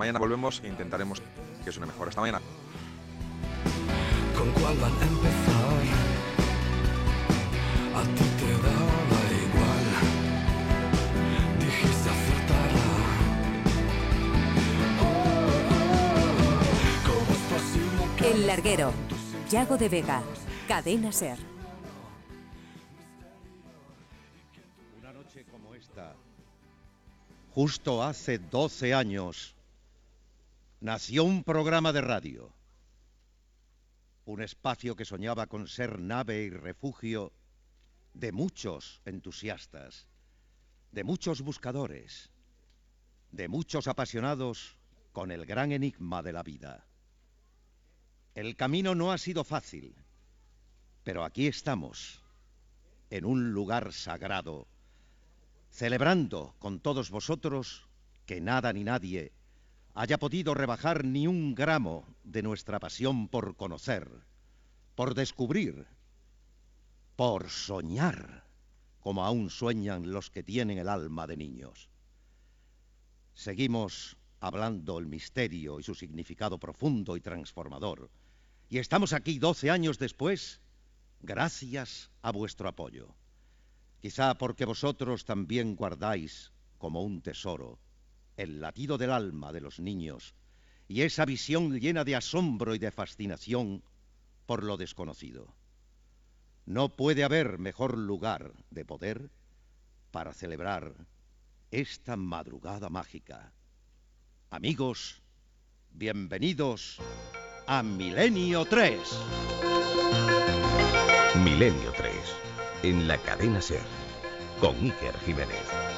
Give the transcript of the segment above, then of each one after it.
Mañana volvemos e intentaremos que suene mejor. Hasta mañana. ¿Con cuál van a empezar? A ti te daba igual. Dijiste acertarla. ¿Cómo es posible que El larguero. Yago de Vega. Cadena Ser. Una noche como esta, justo hace 12 años, nació un programa de radio. Un espacio que soñaba con ser nave y refugio de muchos entusiastas, de muchos buscadores, de muchos apasionados con el gran enigma de la vida. El camino no ha sido fácil, pero aquí estamos, en un lugar sagrado, celebrando con todos vosotros que nada ni nadie haya podido rebajar ni un gramo de nuestra pasión por conocer, por descubrir, por soñar, como aún sueñan los que tienen el alma de niños. Seguimos hablando el misterio y su significado profundo y transformador, y estamos aquí 12 años después gracias a vuestro apoyo. Quizá porque vosotros también guardáis como un tesoro el latido del alma de los niños y esa visión llena de asombro y de fascinación por lo desconocido. No puede haber mejor lugar de poder para celebrar esta madrugada mágica. Amigos, bienvenidos a Milenio 3. Milenio 3, en la cadena Ser, con Iker Jiménez.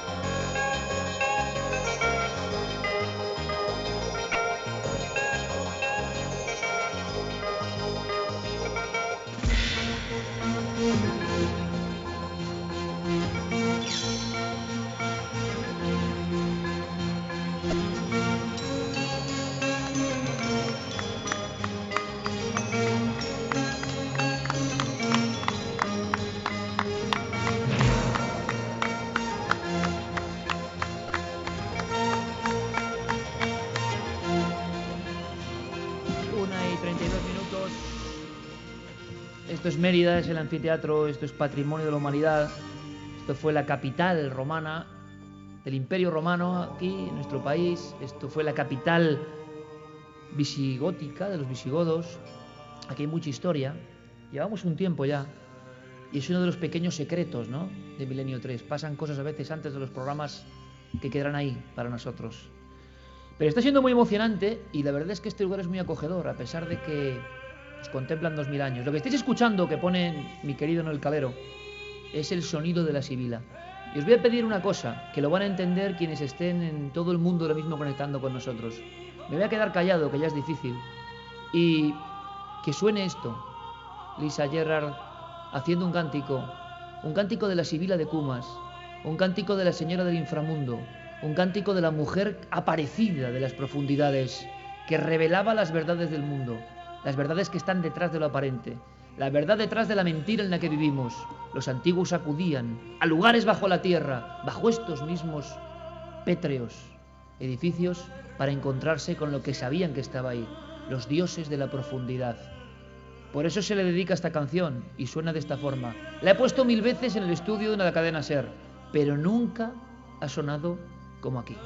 Mérida, es el anfiteatro, esto es patrimonio de la humanidad. Esto fue la capital romana del Imperio Romano aquí en nuestro país. Esto fue la capital visigótica de los visigodos. Aquí hay mucha historia. Llevamos un tiempo ya. Y es uno de los pequeños secretos ¿no? de Milenio 3. Pasan cosas a veces antes de los programas que quedarán ahí para nosotros. Pero está siendo muy emocionante y la verdad es que este lugar es muy acogedor, a pesar de que nos contemplan dos mil años. Lo que estáis escuchando, que pone mi querido Noel Calero, es el sonido de la sibila. Y os voy a pedir una cosa, que lo van a entender quienes estén en todo el mundo ahora mismo conectando con nosotros. Me voy a quedar callado, que ya es difícil. Y que suene esto. Lisa Gerrard haciendo un cántico, un cántico de la sibila de Cumas, un cántico de la señora del inframundo, un cántico de la mujer aparecida de las profundidades, que revelaba las verdades del mundo, las verdades que están detrás de lo aparente, la verdad detrás de la mentira en la que vivimos. Los antiguos acudían a lugares bajo la tierra, bajo estos mismos pétreos edificios, para encontrarse con lo que sabían que estaba ahí, los dioses de la profundidad. Por eso se le dedica esta canción y suena de esta forma. La he puesto mil veces en el estudio de la cadena Ser, pero nunca ha sonado como aquí.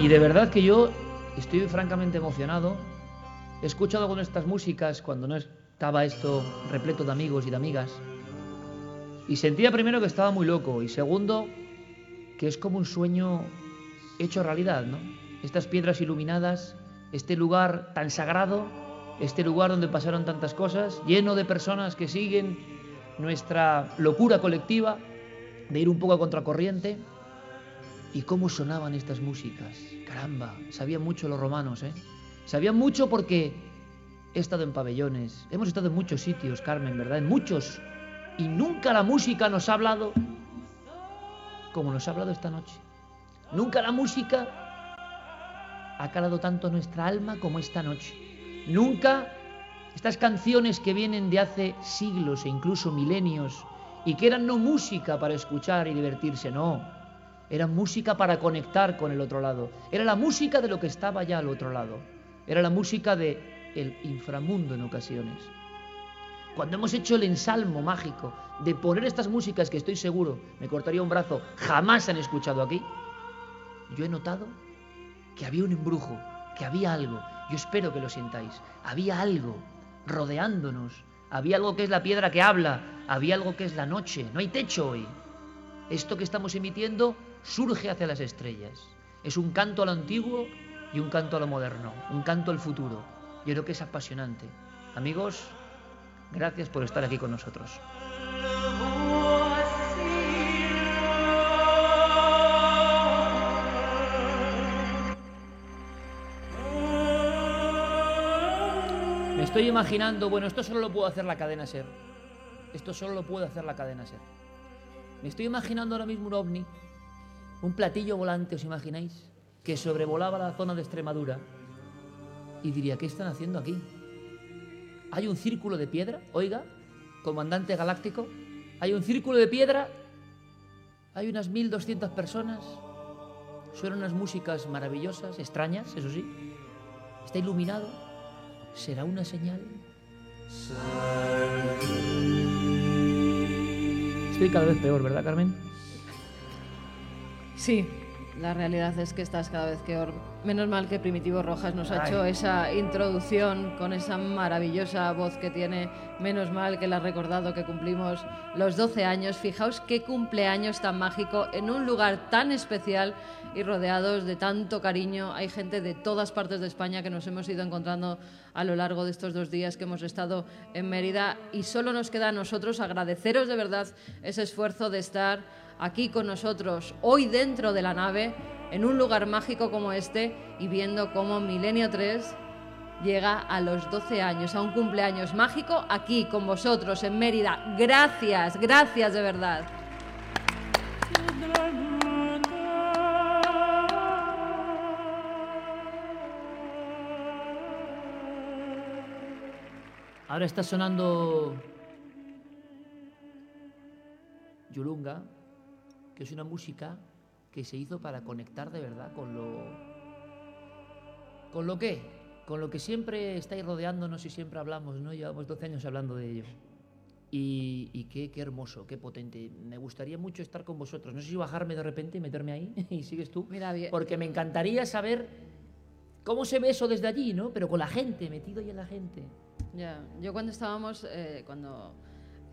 Y de verdad que yo estoy francamente emocionado. He escuchado de estas músicas cuando no estaba esto repleto de amigos y de amigas. Y sentía primero que estaba muy loco y segundo que es como un sueño hecho realidad, ¿no? Estas piedras iluminadas, este lugar tan sagrado, este lugar donde pasaron tantas cosas, lleno de personas que siguen nuestra locura colectiva de ir un poco a contracorriente. ¿Y cómo sonaban estas músicas? Caramba, sabían mucho los romanos, ¿eh? Sabían mucho porque he estado en pabellones, hemos estado en muchos sitios, Carmen, ¿verdad? En muchos. Y nunca la música nos ha hablado como nos ha hablado esta noche. Nunca la música ha calado tanto nuestra alma como esta noche. Nunca estas canciones que vienen de hace siglos e incluso milenios y que eran no música para escuchar y divertirse, no. Eran música para conectar con el otro lado. Era la música de lo que estaba ya al otro lado. Era la música de el inframundo en ocasiones. Cuando hemos hecho el ensalmo mágico de poner estas músicas que estoy seguro, me cortaría un brazo, jamás han escuchado aquí, yo he notado que había un embrujo, que había algo. Yo espero que lo sintáis. Había algo rodeándonos. Había algo que es la piedra que habla. Había algo que es la noche. No hay techo hoy. Esto que estamos emitiendo surge hacia las estrellas. Es un canto a lo antiguo y un canto a lo moderno. Un canto al futuro. Yo creo que es apasionante. Amigos, gracias por estar aquí con nosotros. Me estoy imaginando, bueno, esto solo lo puedo hacer la cadena Ser. Esto solo lo puede hacer la cadena Ser. Me estoy imaginando ahora mismo un ovni, un platillo volante, ¿os imagináis? Que sobrevolaba la zona de Extremadura y diría, ¿qué están haciendo aquí? Hay un círculo de piedra, oiga, comandante galáctico, hay un círculo de piedra, hay unas 1200 personas, suenan unas músicas maravillosas, extrañas, eso sí, está iluminado, ¿será una señal? Estoy cada vez peor, ¿verdad, Carmen? Sí, la realidad es que estás cada vez peor. Menos mal que Primitivo Rojas nos ha Ay. hecho esa introducción con esa maravillosa voz que tiene. Menos mal que le ha recordado que cumplimos los 12 años. Fijaos qué cumpleaños tan mágico en un lugar tan especial y rodeados de tanto cariño. Hay gente de todas partes de España que nos hemos ido encontrando a lo largo de estos dos días que hemos estado en Mérida y solo nos queda a nosotros agradeceros de verdad ese esfuerzo de estar aquí con nosotros hoy dentro de la nave en un lugar mágico como este y viendo cómo Milenio 3 llega a los 12 años, a un cumpleaños mágico aquí con vosotros en Mérida. Gracias, gracias de verdad. Ahora está sonando Yulunga, que es una música que se hizo para conectar de verdad con lo. ¿Con lo qué? Con lo que siempre estáis rodeándonos y siempre hablamos, ¿no? Llevamos 12 años hablando de ello. Y, y qué, qué hermoso, qué potente. Me gustaría mucho estar con vosotros. No sé si bajarme de repente y meterme ahí y sigues tú. Mira, bien. Porque me encantaría saber cómo se ve eso desde allí, ¿no? Pero con la gente, metido ahí en la gente. Ya, yo cuando estábamos, eh, cuando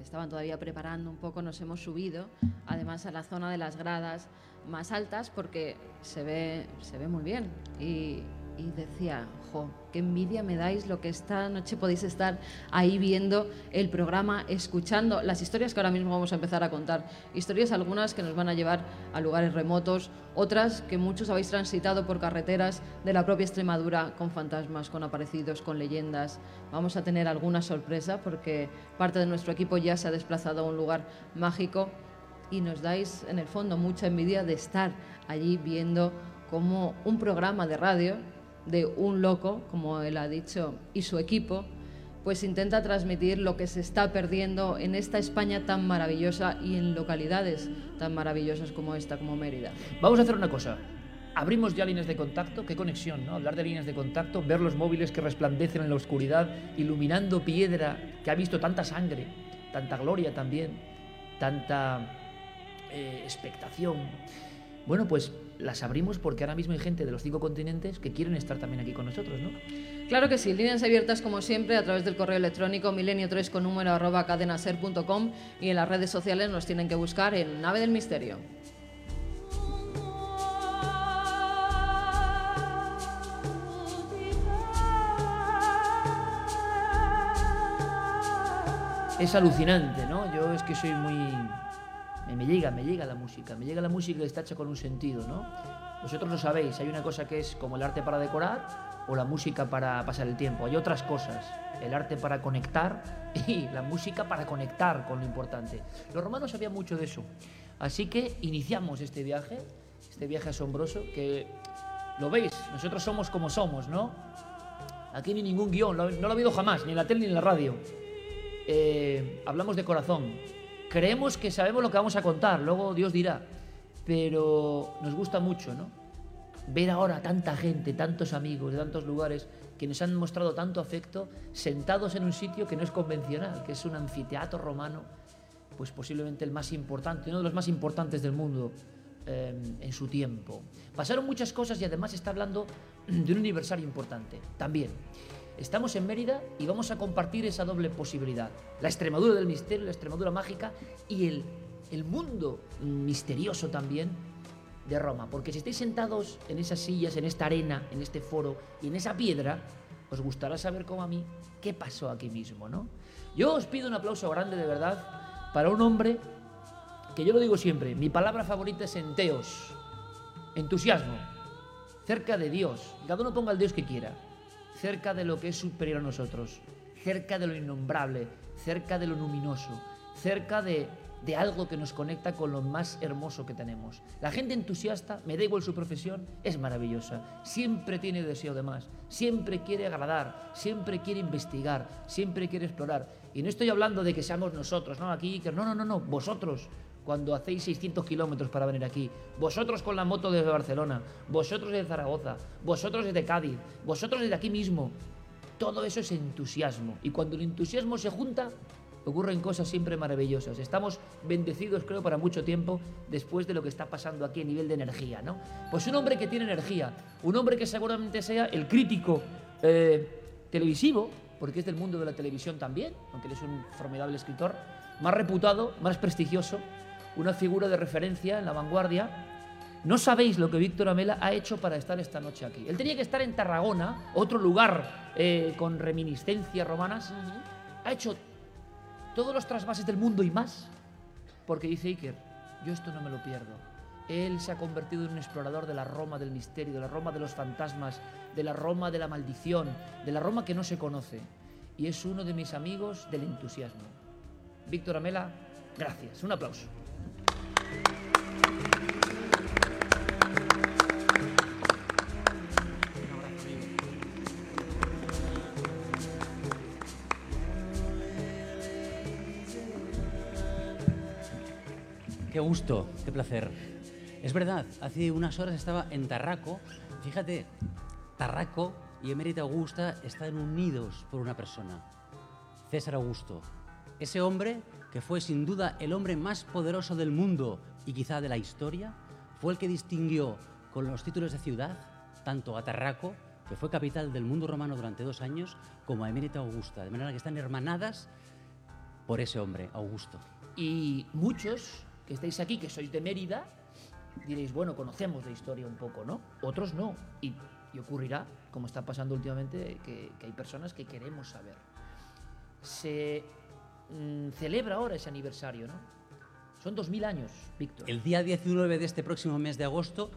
estaban todavía preparando un poco, nos hemos subido, además a la zona de las gradas más altas, porque se ve, se ve muy bien. Y, y decía, jo, qué envidia me dais lo que esta noche podéis estar ahí viendo el programa, escuchando las historias que ahora mismo vamos a empezar a contar. Historias algunas que nos van a llevar a lugares remotos, otras que muchos habéis transitado por carreteras de la propia Extremadura con fantasmas, con aparecidos, con leyendas. Vamos a tener alguna sorpresa porque parte de nuestro equipo ya se ha desplazado a un lugar mágico y nos dais en el fondo mucha envidia de estar allí viendo cómo un programa de radio de un loco, como él ha dicho, y su equipo, pues intenta transmitir lo que se está perdiendo en esta España tan maravillosa y en localidades tan maravillosas como esta, como Mérida. Vamos a hacer una cosa. Abrimos ya líneas de contacto, qué conexión, ¿no? Hablar de líneas de contacto, ver los móviles que resplandecen en la oscuridad, iluminando piedra que ha visto tanta sangre, tanta gloria también, tanta eh, expectación. Bueno, pues las abrimos porque ahora mismo hay gente de los cinco continentes que quieren estar también aquí con nosotros, ¿no? Claro que sí, líneas abiertas como siempre a través del correo electrónico milenio3 con número arroba cadenaser.com y en las redes sociales nos tienen que buscar en Nave del Misterio. Es alucinante, ¿no? Yo es que soy muy... Me, llega, me llega la música, me llega la música que está con un sentido, ¿no? Vosotros lo sabéis, hay una cosa que es como el arte para decorar o la música para pasar el tiempo. Hay otras cosas, el arte para conectar y la música para conectar con lo importante. Los romanos sabían mucho de eso. Así que iniciamos este viaje, este viaje asombroso que Lo veis, nosotros somos como somos, ¿no? Aquí ni ningún guion, no lo ha habido jamás, ni en la tele ni en la radio. Eh, hablamos de corazón. Creemos que sabemos lo que vamos a contar, luego Dios dirá. Pero nos gusta mucho, ¿no? Ver ahora tanta gente, tantos amigos de tantos lugares que nos han mostrado tanto afecto sentados en un sitio que no es convencional, que es un anfiteatro romano, pues posiblemente el más importante, uno de los más importantes del mundo eh, en su tiempo. Pasaron muchas cosas y además está hablando de un aniversario importante también. Estamos en Mérida y vamos a compartir esa doble posibilidad. La Extremadura del misterio, la Extremadura mágica y el, el mundo misterioso también de Roma. Porque si estáis sentados en esas sillas, en esta arena, en este foro y en esa piedra, os gustará saber como a mí qué pasó aquí mismo, ¿no? Yo os pido un aplauso grande de verdad para un hombre que yo lo digo siempre, mi palabra favorita es enteos, entusiasmo, cerca de Dios. Cada uno ponga el Dios que quiera, cerca de lo que es superior a nosotros, cerca de lo innombrable, cerca de lo luminoso, cerca de, de algo que nos conecta con lo más hermoso que tenemos. La gente entusiasta, me da igual su profesión, es maravillosa. Siempre tiene deseo de más, siempre quiere agradar, siempre quiere investigar, siempre quiere explorar. Y no estoy hablando de que seamos nosotros, ¿no? Aquí, que no, no, no, no, vosotros cuando hacéis 600 kilómetros para venir aquí, vosotros con la moto desde Barcelona, vosotros desde Zaragoza, vosotros desde Cádiz, vosotros desde aquí mismo. Todo eso es entusiasmo. Y cuando el entusiasmo se junta, ocurren cosas siempre maravillosas. Estamos bendecidos, creo, para mucho tiempo después de lo que está pasando aquí a nivel de energía, ¿no? Pues un hombre que tiene energía, un hombre que seguramente sea el crítico eh, televisivo, porque es del mundo de la televisión también, aunque él es un formidable escritor, más reputado, más prestigioso, una figura de referencia en la vanguardia. No sabéis lo que Víctor Amela ha hecho para estar esta noche aquí. Él tenía que estar en Tarragona, otro lugar eh, con reminiscencias romanas. Ha hecho todos los trasvases del mundo y más, porque dice Iker, yo esto no me lo pierdo. Él se ha convertido en un explorador de la Roma del misterio, de la Roma de los fantasmas, de la Roma de la maldición, de la Roma que no se conoce. Y es uno de mis amigos del entusiasmo. Víctor Amela, gracias. Un aplauso. Qué gusto, qué placer. Es verdad, hace unas horas estaba en Tarraco. Fíjate, Tarraco y Emérita Augusta están unidos por una persona, César Augusto. Ese hombre que fue sin duda el hombre más poderoso del mundo y quizá de la historia, fue el que distinguió con los títulos de ciudad tanto a Tarraco, que fue capital del mundo romano durante dos años, como a Emérita Augusta, de manera que están hermanadas por ese hombre, Augusto. Y muchos que estáis aquí, que sois de Mérida, diréis, bueno, conocemos la historia un poco, ¿no? Otros no. Y, ocurrirá, como está pasando últimamente, que, que hay personas que queremos saber. Se mm, celebra ahora ese aniversario, ¿no? Son 2000 años, Víctor. El día 19 de este próximo mes de agosto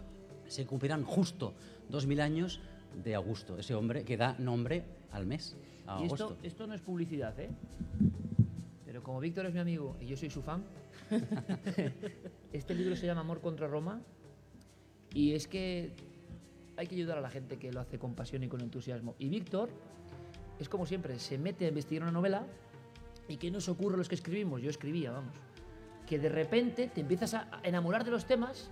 se cumplirán justo 2000 años de Augusto, ese hombre que da nombre al mes, a Y esto, esto no es publicidad, ¿eh? Pero como Víctor es mi amigo y yo soy su fan, este libro se llama Amor contra Roma y es que hay que ayudar a la gente que lo hace con pasión y con entusiasmo. Y Víctor es como siempre, se mete a investigar una novela y ¿qué nos ocurre a los que escribimos? Yo escribía, vamos. Que de repente te empiezas a enamorar de los temas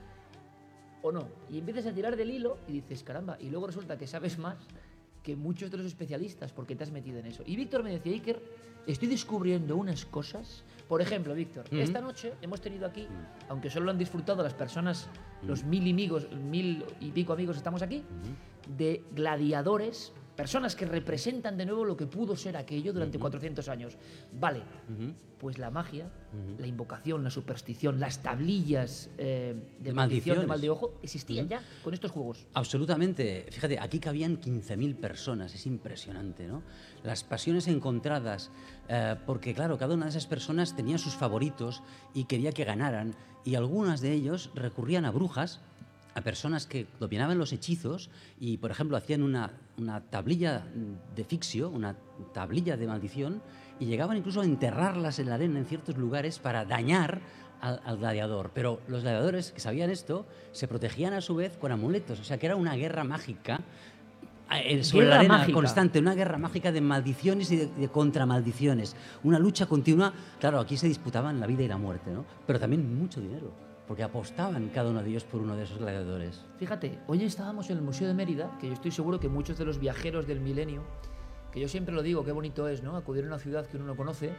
o no. Y empiezas a tirar del hilo y dices, caramba, y luego resulta que sabes más que muchos de los especialistas porque te has metido en eso. Y Víctor me decía, Iker, estoy descubriendo unas cosas. Por ejemplo, Víctor, esta noche hemos tenido aquí, aunque solo lo han disfrutado las personas, los mil amigos, mil y pico amigos estamos aquí, de gladiadores, personas que representan de nuevo lo que pudo ser aquello durante 400 años. Vale, pues la magia, la invocación, la superstición, las tablillas eh, de, maldición, de mal de ojo, existían ya con estos juegos. Absolutamente. Fíjate, aquí cabían 15.000 personas, es impresionante, ¿no? Las pasiones encontradas, eh, porque claro, cada una de esas personas tenía sus favoritos y quería que ganaran, y algunas de ellos recurrían a brujas, a personas que dominaban los hechizos y, por ejemplo, hacían una, una tablilla de ficcio, una tablilla de maldición, y llegaban incluso a enterrarlas en la arena en ciertos lugares para dañar al, al gladiador. Pero los gladiadores que sabían esto se protegían a su vez con amuletos. O sea, que era una guerra mágica eh, sobre la arena mágica. constante, una guerra mágica de maldiciones y de, de contramaldiciones. Una lucha continua. Claro, aquí se disputaban la vida y la muerte, ¿no? Pero también mucho dinero, porque apostaban cada uno de ellos por uno de esos gladiadores. Fíjate, hoy estábamos en el Museo de Mérida, que yo estoy seguro que muchos de los viajeros del milenio, que yo siempre lo digo, qué bonito es, ¿no? Acudir a una ciudad que uno no conoce.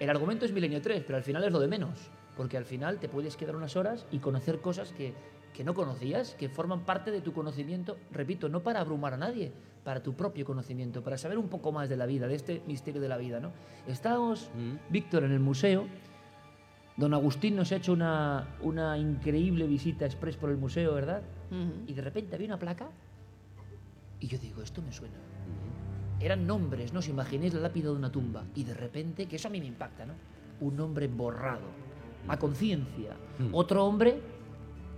El argumento es Milenio 3, pero al final es lo de menos, porque al final te puedes quedar unas horas y conocer cosas que, que no conocías, que forman parte de tu conocimiento, repito, no para abrumar a nadie, para tu propio conocimiento, para saber un poco más de la vida, de este misterio de la vida, ¿no? Estábamos, Mm. Víctor, en el museo, don Agustín nos ha hecho una, una increíble visita express por el museo, ¿verdad? Y de repente había una placa y yo digo, esto me suena. Eran nombres, ¿no? Os imaginéis la lápida de una tumba. Y de repente, que eso a mí me impacta, ¿no? Un hombre borrado, a conciencia. Otro hombre,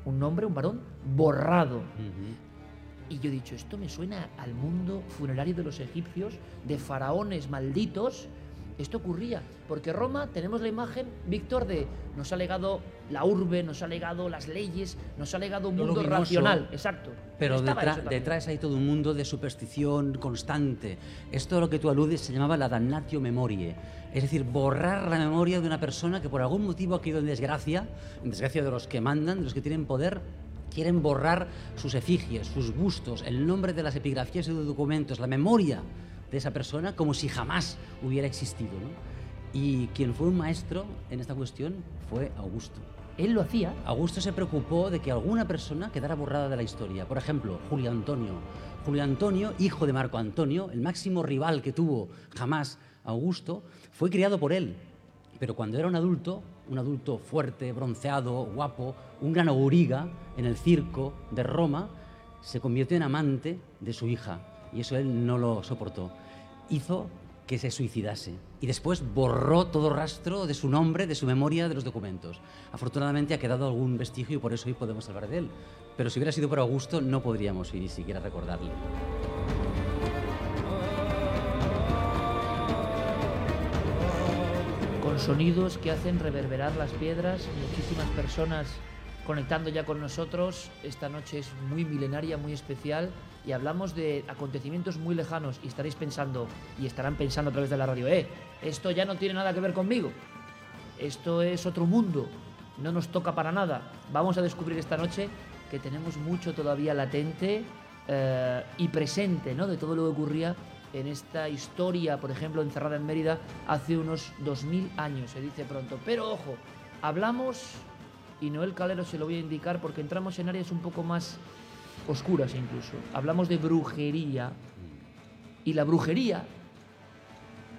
un hombre, un varón, borrado. Y yo he dicho, esto me suena al mundo funerario de los egipcios, de faraones malditos. Esto ocurría, porque Roma tenemos la imagen, Víctor, de nos ha legado la urbe, nos ha legado las leyes, nos ha legado un mundo luminoso, racional, exacto. Pero detrás hay todo un mundo de superstición constante. Esto a lo que tú aludes se llamaba la damnatio memoriae. Es decir, borrar la memoria de una persona que por algún motivo ha caído en desgracia, en desgracia de los que mandan, de los que tienen poder, quieren borrar sus efigies, sus bustos, el nombre de las epigrafías y de los documentos, la memoria de esa persona como si jamás hubiera existido. ¿no? Y quien fue un maestro en esta cuestión fue Augusto. Él lo hacía. Augusto se preocupó de que alguna persona quedara borrada de la historia. Por ejemplo, Julio Antonio. Julio Antonio, hijo de Marco Antonio, el máximo rival que tuvo jamás Augusto, fue criado por él. Pero cuando era un adulto, un adulto fuerte, bronceado, guapo, un gran auriga en el circo de Roma, se convirtió en amante de su hija. Y eso él no lo soportó. Hizo que se suicidase y después borró todo rastro de su nombre, de su memoria, de los documentos. Afortunadamente ha quedado algún vestigio y por eso hoy podemos hablar de él. Pero si hubiera sido por Augusto no podríamos ni siquiera recordarle. con sonidos que hacen reverberar las piedras, muchísimas personas conectando ya con nosotros. Esta noche es muy milenaria, muy especial y hablamos de acontecimientos muy lejanos y estaréis pensando y estarán pensando a través de la radio, eh, esto ya no tiene nada que ver conmigo. Esto es otro mundo, no nos toca para nada. Vamos a descubrir esta noche que tenemos mucho todavía latente eh, y presente ¿no? de todo lo que ocurría en esta historia, por ejemplo, encerrada en Mérida hace unos 2000 años, se dice pronto. Pero ojo, hablamos, y Noel Calero se lo voy a indicar porque entramos en áreas un poco más oscuras incluso. Hablamos de brujería. Y la brujería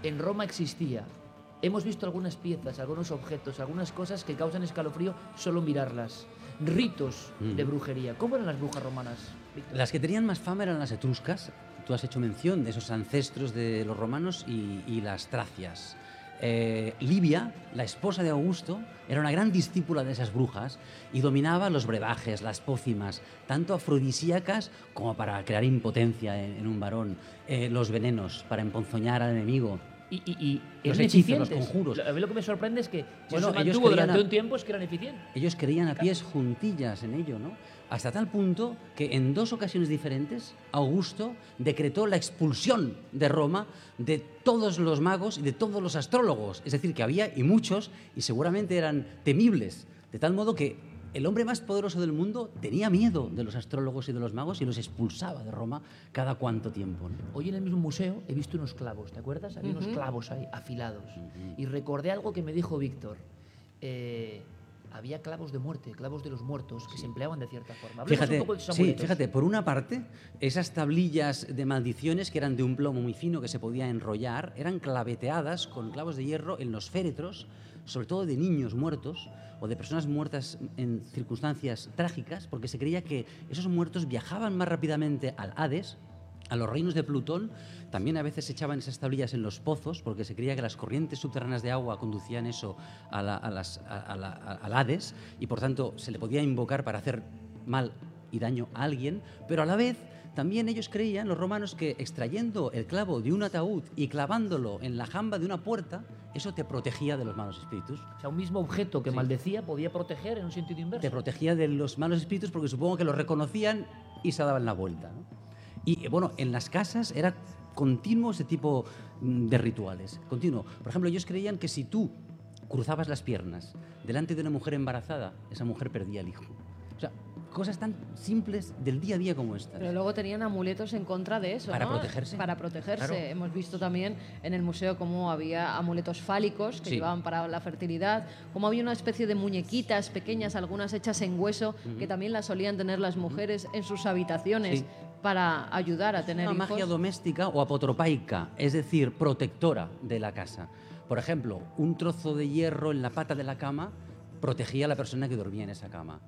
en Roma existía. Hemos visto algunas piezas, algunos objetos, algunas cosas que causan escalofrío solo mirarlas. Ritos de Mm. brujería. ¿Cómo eran las brujas romanas? Las que tenían más fama eran las etruscas. Tú has hecho mención de esos ancestros de los romanos y, y las tracias. Eh, Livia, la esposa de Augusto, era una gran discípula de esas brujas y dominaba los brebajes, las pócimas, tanto afrodisíacas como para crear impotencia en, en un varón, eh, los venenos para emponzoñar al enemigo. Y, y, y Los hechizos, los conjuros. A mí lo que me sorprende es que si Bueno, se ellos mantuvo durante a- un tiempo es que eran eficientes. Ellos creían a pies juntillas en ello, ¿no? Hasta tal punto que en dos ocasiones diferentes Augusto decretó la expulsión de Roma de todos los magos y de todos los astrólogos. Es decir, que había y muchos y seguramente eran temibles. De tal modo que el hombre más poderoso del mundo tenía miedo de los astrólogos y de los magos y los expulsaba de Roma cada cuánto tiempo. ¿no? Hoy en el mismo museo he visto unos clavos, ¿te acuerdas? Había unos clavos ahí, afilados. Y recordé algo que me dijo Víctor. Eh, había clavos de muerte, clavos de los muertos, que se empleaban de cierta forma. Fíjate, un poco de esos sí, fíjate, por una parte, esas tablillas de maldiciones que eran de un plomo muy fino que se podía enrollar, eran claveteadas con clavos de hierro en los féretros, sobre todo de niños muertos o de personas muertas en circunstancias trágicas, porque se creía que esos muertos viajaban más rápidamente al Hades, a los reinos de Plutón, también a veces se echaban esas tablillas en los pozos porque se creía que las corrientes subterráneas de agua conducían eso a la- a las- a- a la- a- al Hades y por tanto se le podía invocar para hacer mal y daño a alguien, pero a la vez también ellos creían, los romanos, que extrayendo el clavo de un ataúd y clavándolo en la jamba de una puerta, eso te protegía de los malos espíritus. O sea, un mismo objeto que Sí. maldecía podía proteger en un sentido inverso. Te protegía de los malos espíritus porque supongo que los reconocían y se daban la vuelta. ¿no? Y bueno, en las casas era continuo ese tipo mm, de rituales. Continuo. Por ejemplo, ellos creían que si tú cruzabas las piernas delante de una mujer embarazada, esa mujer perdía el hijo. O sea, cosas tan simples del día a día como estas. Pero luego tenían amuletos en contra de eso, Para ¿no? protegerse. Para protegerse. Claro. Hemos visto también en el museo cómo había amuletos fálicos que Sí. llevaban para la fertilidad, cómo había una especie de muñequitas pequeñas, algunas hechas en hueso, que también las solían tener las mujeres en sus habitaciones Sí. Para ayudar a tener una hijos. magia doméstica o apotropaica, es decir, protectora de la casa. Por ejemplo, un trozo de hierro en la pata de la cama protegía a la persona que dormía en esa cama.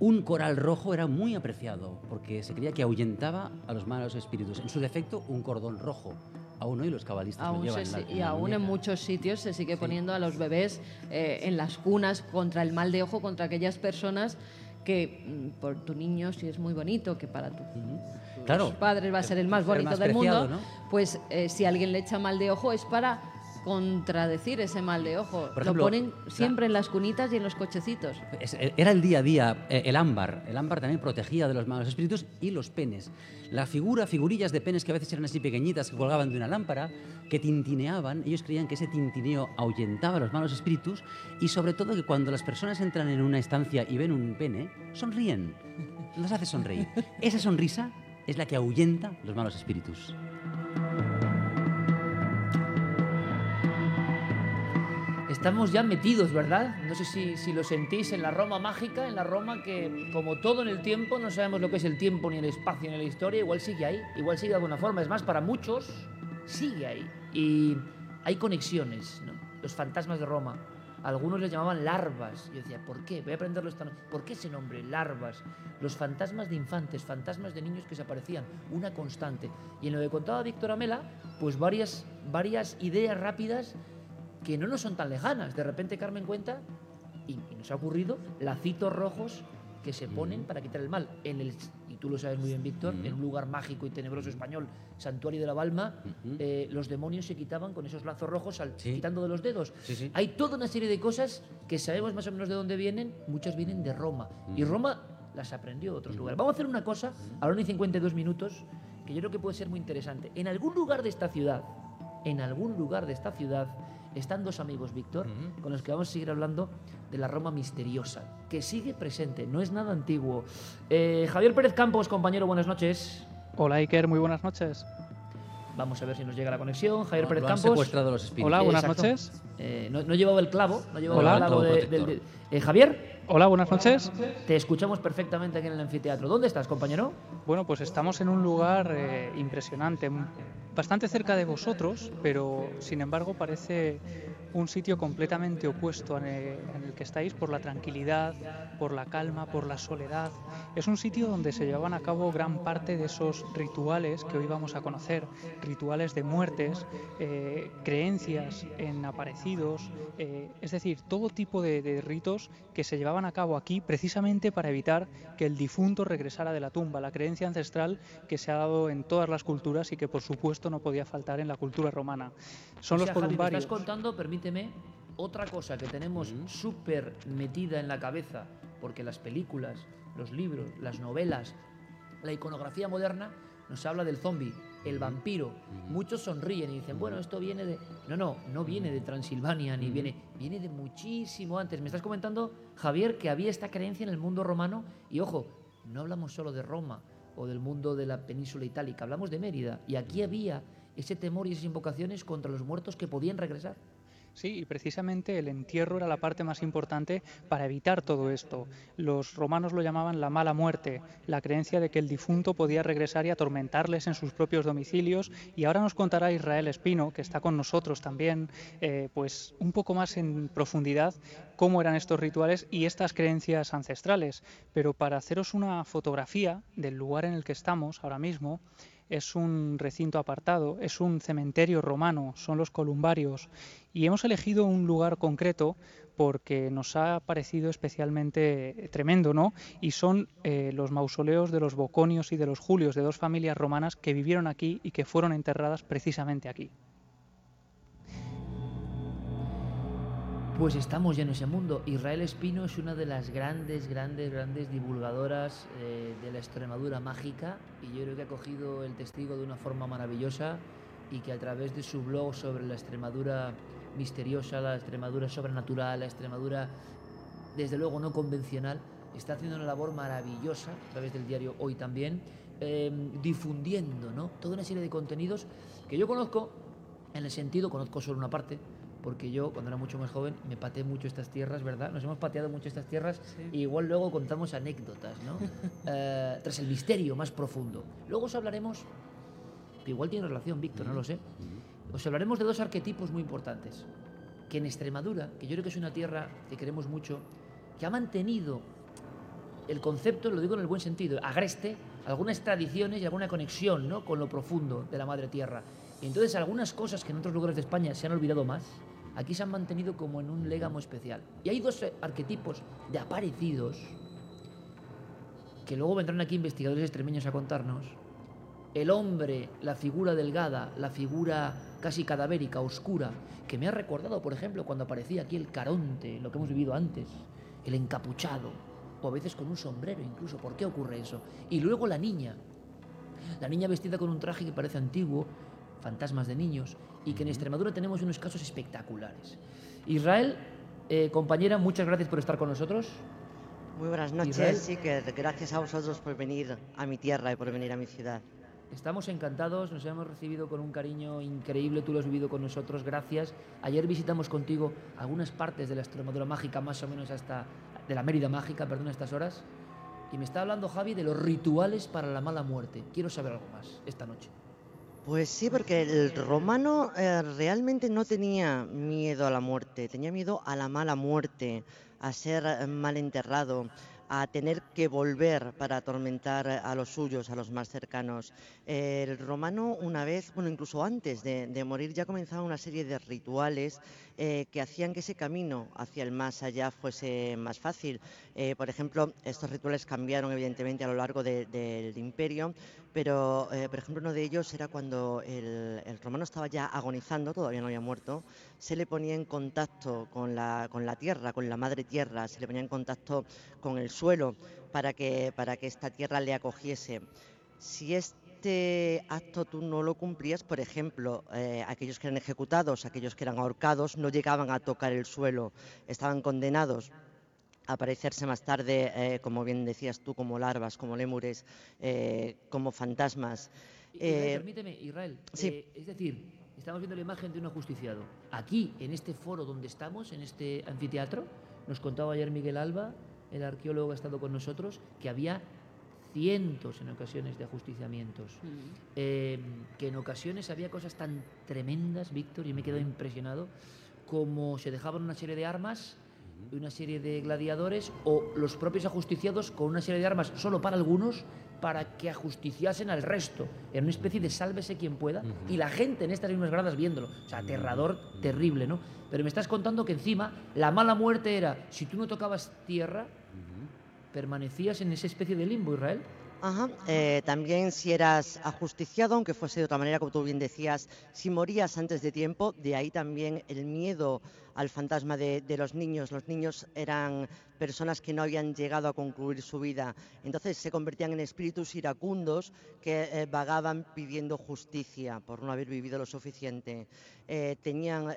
Un coral rojo era muy apreciado porque se creía que ahuyentaba a los malos espíritus. En su defecto, un cordón rojo. Aún hoy los cabalistas lo llevan se en la- si- en y la aún en muchos sitios se sigue poniendo a los bebés eh, en las cunas contra el mal de ojo, contra aquellas personas que mm, por tu niño, si es muy bonito, que para tu, tus Claro. padres va a ser el más El bonito más del preciado, mundo, ¿no? pues eh, si alguien le echa mal de ojo es para contradecir ese mal de ojo. Por Lo ejemplo, ponen la- siempre en las cunitas y en los cochecitos. Es- Era el día a día, eh, el ámbar. El ámbar también protegía de los malos espíritus y los penes. La figura, figurillas de penes que a veces eran así pequeñitas, que colgaban de una lámpara, que tintineaban, ellos creían que ese tintineo ahuyentaba a los malos espíritus y sobre todo que cuando las personas entran en una estancia y ven un pene, sonríen. Las hace sonreír. Esa sonrisa es la que ahuyenta los malos espíritus. Estamos ya metidos, ¿verdad? No sé si, si lo sentís en la Roma mágica, en la Roma que, como todo en el tiempo, no sabemos lo que es el tiempo, ni el espacio, ni la historia, igual sigue ahí, igual sigue de alguna forma. Es más, para muchos, sigue ahí. Y hay conexiones, ¿no? Los fantasmas de Roma. Algunos les llamaban larvas. Yo decía, ¿por qué? Voy a aprenderlo esta noche. ¿Por qué ese nombre, larvas? Los fantasmas de infantes, fantasmas de niños que se aparecían, una constante. Y en lo que contaba Víctor Amela, pues varias, varias ideas rápidas que no nos son tan lejanas. De repente Carmen cuenta, y, y nos ha ocurrido, lacitos rojos que se ponen para quitar el mal. En el, y tú lo sabes muy bien, Víctor, en un lugar mágico y tenebroso español, Santuario de la Balma, eh, los demonios se quitaban con esos lazos rojos al- Sí. quitando de los dedos. Sí, sí. Hay toda una serie de cosas que sabemos más o menos de dónde vienen, muchas vienen de Roma. Y Roma las aprendió de otros lugares. Vamos a hacer una cosa, a la 1 y 52 minutos, que yo creo que puede ser muy interesante. En algún lugar de esta ciudad, en algún lugar de esta ciudad, están dos amigos, Víctor, con los que vamos a seguir hablando de la Roma misteriosa, que sigue presente, no es nada antiguo. Eh, Javier Pérez Campos, compañero, buenas noches. Hola Iker, muy buenas noches. Vamos a ver si nos llega la conexión. Javier Pérez lo han Campos. secuestrado los espíritus. Hola, buenas Exacto. noches. Eh, no, no llevaba el clavo, no llevaba Hola. el clavo de- eh, Javier, Hola, buenas noches. te escuchamos perfectamente aquí en el anfiteatro. ¿Dónde estás, compañero? Bueno, pues estamos en un lugar eh, impresionante, bastante cerca de vosotros, pero sin embargo parece un sitio completamente opuesto en el, que estáis por la tranquilidad, por la calma, por la soledad. Es un sitio donde se llevaban a cabo gran parte de esos rituales que hoy vamos a conocer, rituales de muertes, eh, creencias en aparecidos, eh, es decir, todo tipo de, de ritos que se llevaban a cabo aquí precisamente para evitar que el difunto regresara de la tumba, la creencia ancestral que se ha dado en todas las culturas y que por supuesto no podía faltar en la cultura romana. Son O los sea, Javi, me columbarios. estás contando, permíteme, otra cosa que tenemos súper metida en la cabeza, porque las películas, los libros, las novelas, la iconografía moderna nos habla del zombie, el vampiro. Muchos sonríen y dicen, bueno, esto viene de... No, no, no viene de Transilvania, ni viene... Viene de muchísimo antes. Me estás comentando, Javier, que había esta creencia en el mundo romano y, ojo, no hablamos solo de Roma o del mundo de la península itálica, hablamos de Mérida. Y aquí había ese temor y esas invocaciones contra los muertos que podían regresar. Sí, y precisamente el entierro era la parte más importante para evitar todo esto. Los romanos lo llamaban la mala muerte, la creencia de que el difunto podía regresar y atormentarles en sus propios domicilios. Y ahora nos contará Israel Espino, que está con nosotros también, eh, pues un poco más en profundidad cómo eran estos rituales y estas creencias ancestrales. Pero para haceros una fotografía del lugar en el que estamos ahora mismo, es un recinto apartado, es un cementerio romano, son los columbarios, y hemos elegido un lugar concreto porque nos ha parecido especialmente tremendo, ¿no? Y son eh, los mausoleos de los Boconios y de los Julios, de dos familias romanas que vivieron aquí y que fueron enterradas precisamente aquí. Pues estamos ya en ese mundo. Israel Espino es una de las grandes, grandes, grandes divulgadoras eh, de la Extremadura mágica y yo creo que ha cogido el testigo de una forma maravillosa y que a través de su blog sobre la Extremadura misteriosa, la Extremadura sobrenatural, la Extremadura desde luego no convencional, está haciendo una labor maravillosa a través del diario Hoy también, em, difundiendo ¿no? toda una serie de contenidos que yo conozco en el sentido, conozco solo una parte, porque yo cuando era mucho más joven me pateé mucho estas tierras, ¿verdad? Nos hemos pateado mucho estas tierras y igual luego contamos anécdotas, ¿no? Eh, tras el misterio más profundo. Luego os hablaremos, que igual tiene relación, Víctor, no lo sé, os hablaremos de dos arquetipos muy importantes, que en Extremadura, que yo creo que es una tierra que queremos mucho, que ha mantenido el concepto, lo digo en el buen sentido, agreste, algunas tradiciones y alguna conexión ¿no? con lo profundo de la madre tierra. Entonces algunas cosas que en otros lugares de España se han olvidado más, aquí se han mantenido como en un légamo especial. Y hay dos arquetipos de aparecidos que luego vendrán aquí investigadores extremeños a contarnos. El hombre, la figura delgada, la figura casi cadavérica, oscura, que me ha recordado, por ejemplo, cuando aparecía aquí el caronte, lo que hemos vivido antes, el encapuchado, o a veces con un sombrero incluso. ¿Por qué ocurre eso? Y luego la niña, la niña vestida con un traje que parece antiguo, fantasmas de niños, y que en Extremadura tenemos unos casos espectaculares. Israel, eh, compañera, muchas gracias por estar con nosotros. Muy buenas noches, sí, que gracias a vosotros por venir a mi tierra y por venir a mi ciudad. Estamos encantados, nos hemos recibido con un cariño increíble, tú lo has vivido con nosotros, gracias. Ayer visitamos contigo algunas partes de la Extremadura mágica, más o menos hasta de la Mérida mágica, perdón, estas horas. Y me está hablando Javi de los rituales para la mala muerte. Quiero saber algo más esta noche. Pues sí, porque el romano eh, realmente no tenía miedo a la muerte, tenía miedo a la mala muerte, a ser eh, mal enterrado, a tener que volver para atormentar a los suyos, a los más cercanos. El romano una vez, bueno, incluso antes de, morir, ya comenzaba una serie de rituales eh, que hacían que ese camino hacia el más allá fuese más fácil. Por ejemplo, estos rituales cambiaron evidentemente a lo largo del imperio, pero eh, por ejemplo uno de ellos era cuando el, romano estaba ya agonizando, todavía no había muerto, se le ponía en contacto con la, tierra, con la madre tierra, se le ponía en contacto con el suelo para que, esta tierra le acogiese. Si este acto tú no lo cumplías, por ejemplo, eh, aquellos que eran ejecutados, aquellos que eran ahorcados, no llegaban a tocar el suelo, estaban condenados aparecerse más tarde, eh, como bien decías tú, como larvas, como lémures, eh, como fantasmas. permíteme, Israel. es decir, estamos viendo la imagen de un ajusticiado. Aquí, en este foro donde estamos, en este anfiteatro, nos contaba ayer Miguel Alba el arqueólogo ha estado con nosotros, que había cientos en ocasiones de ajusticiamientos, eh, que en ocasiones había cosas tan tremendas, Víctor, y me he quedado impresionado, como se dejaban una serie de armas, una serie de gladiadores, o los propios ajusticiados con una serie de armas solo para algunos, para que ajusticiasen al resto, en una especie de sálvese quien pueda, y la gente en estas mismas gradas viéndolo. O sea, aterrador, terrible, ¿no? Pero me estás contando que encima la mala muerte era, si tú no tocabas tierra, permanecías en esa especie de limbo, Israel. Ajá. Eh, también si eras ajusticiado, aunque fuese de otra manera, como tú bien decías, si morías antes de tiempo, de ahí también el miedo al fantasma de, los niños. Los niños eran personas que no habían llegado a concluir su vida, entonces se convertían en espíritus iracundos que eh, vagaban pidiendo justicia por no haber vivido lo suficiente. Eh, tenían,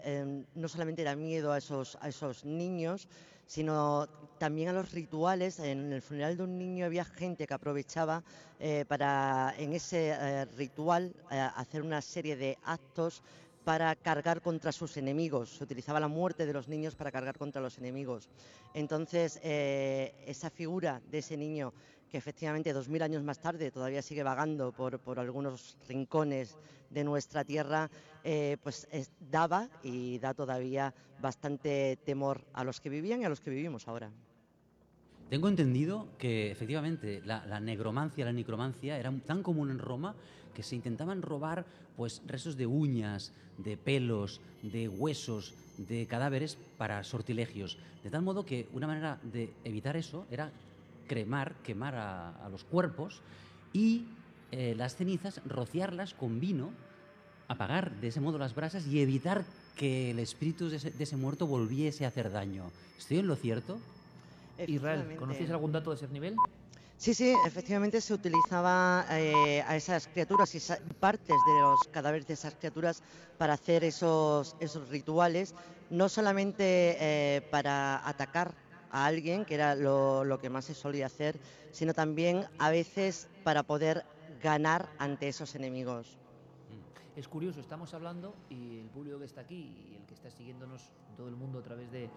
no solamente era miedo a esos, niños, sino también a los rituales. En el funeral de un niño había gente que aprovechaba eh, para en ese eh, ritual eh, hacer una serie de actos para cargar contra sus enemigos. Se utilizaba la muerte de los niños para cargar contra los enemigos. Entonces, esa figura de ese niño que efectivamente dos mil años más tarde todavía sigue vagando por, algunos rincones de nuestra tierra, eh, pues daba y da todavía bastante temor a los que vivían y a los que vivimos ahora. Tengo entendido que efectivamente la, la la necromancia era tan común en Roma que se intentaban robar pues restos de uñas, de pelos, de huesos, de cadáveres para sortilegios. De tal modo que una manera de evitar eso era cremar, quemar a, a los cuerpos y eh, las cenizas rociarlas con vino, apagar de ese modo las brasas y evitar que el espíritu de ese, de ese muerto volviese a hacer daño. ¿Estoy en lo cierto? Israel. ¿conocéis algún dato de ese nivel? Sí, sí, efectivamente se utilizaba eh, a esas criaturas y partes de los cadáveres de esas criaturas para hacer esos, rituales, no solamente eh, para atacar a alguien, que era lo que más se solía hacer, sino también a veces para poder ganar ante esos enemigos. Es curioso, estamos hablando y el público que está aquí y el que está siguiéndonos todo el mundo a través de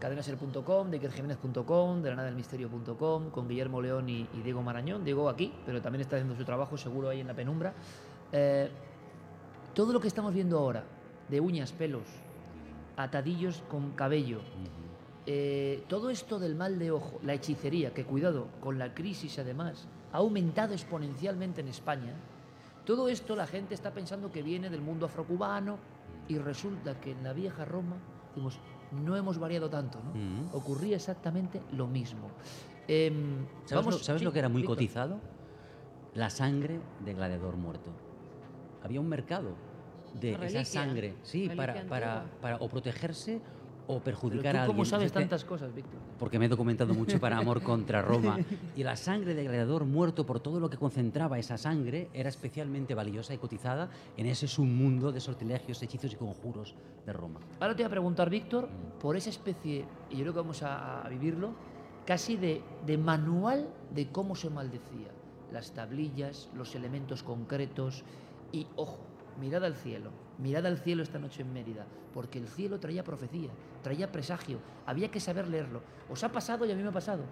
cadenaser.com, de ikerjiménez.com, de lanadelmisterio.com, con Guillermo León y, y Diego Marañón. Diego aquí, pero también está haciendo su trabajo seguro ahí en la penumbra. Eh, todo lo que estamos viendo ahora, de uñas, pelos, atadillos con cabello, eh, todo esto del mal de ojo, la hechicería, que cuidado, con la crisis además, ha aumentado exponencialmente en España. Todo esto la gente está pensando que viene del mundo afrocubano y resulta que en la vieja Roma, decimos, no hemos variado tanto, ¿no? Mm. Ocurría exactamente lo mismo. Em, ¿Sabes, vamos- lo, sabes sí, lo que era muy cotizado? La sangre de gladiador muerto. Había un mercado de esa sangre, sí, para, para, para o protegerse o Pero perjudicar tú a alguien. cómo sabes tantas cosas, Víctor. Porque me he documentado mucho para Amor contra Roma. Y la sangre de gladiador muerto, por todo lo que concentraba esa sangre, era especialmente valiosa y cotizada en ese submundo de sortilegios, hechizos y conjuros de Roma. Ahora te voy a preguntar, Víctor, por esa especie, y yo creo que vamos a, a vivirlo, casi de, de manual de cómo se maldecía. Las tablillas, los elementos concretos y, ojo, mirad al cielo, mirad al cielo esta noche en Mérida, porque el cielo traía profecía, traía presagio, había que saber leerlo. Os ha pasado y a mí me ha pasado.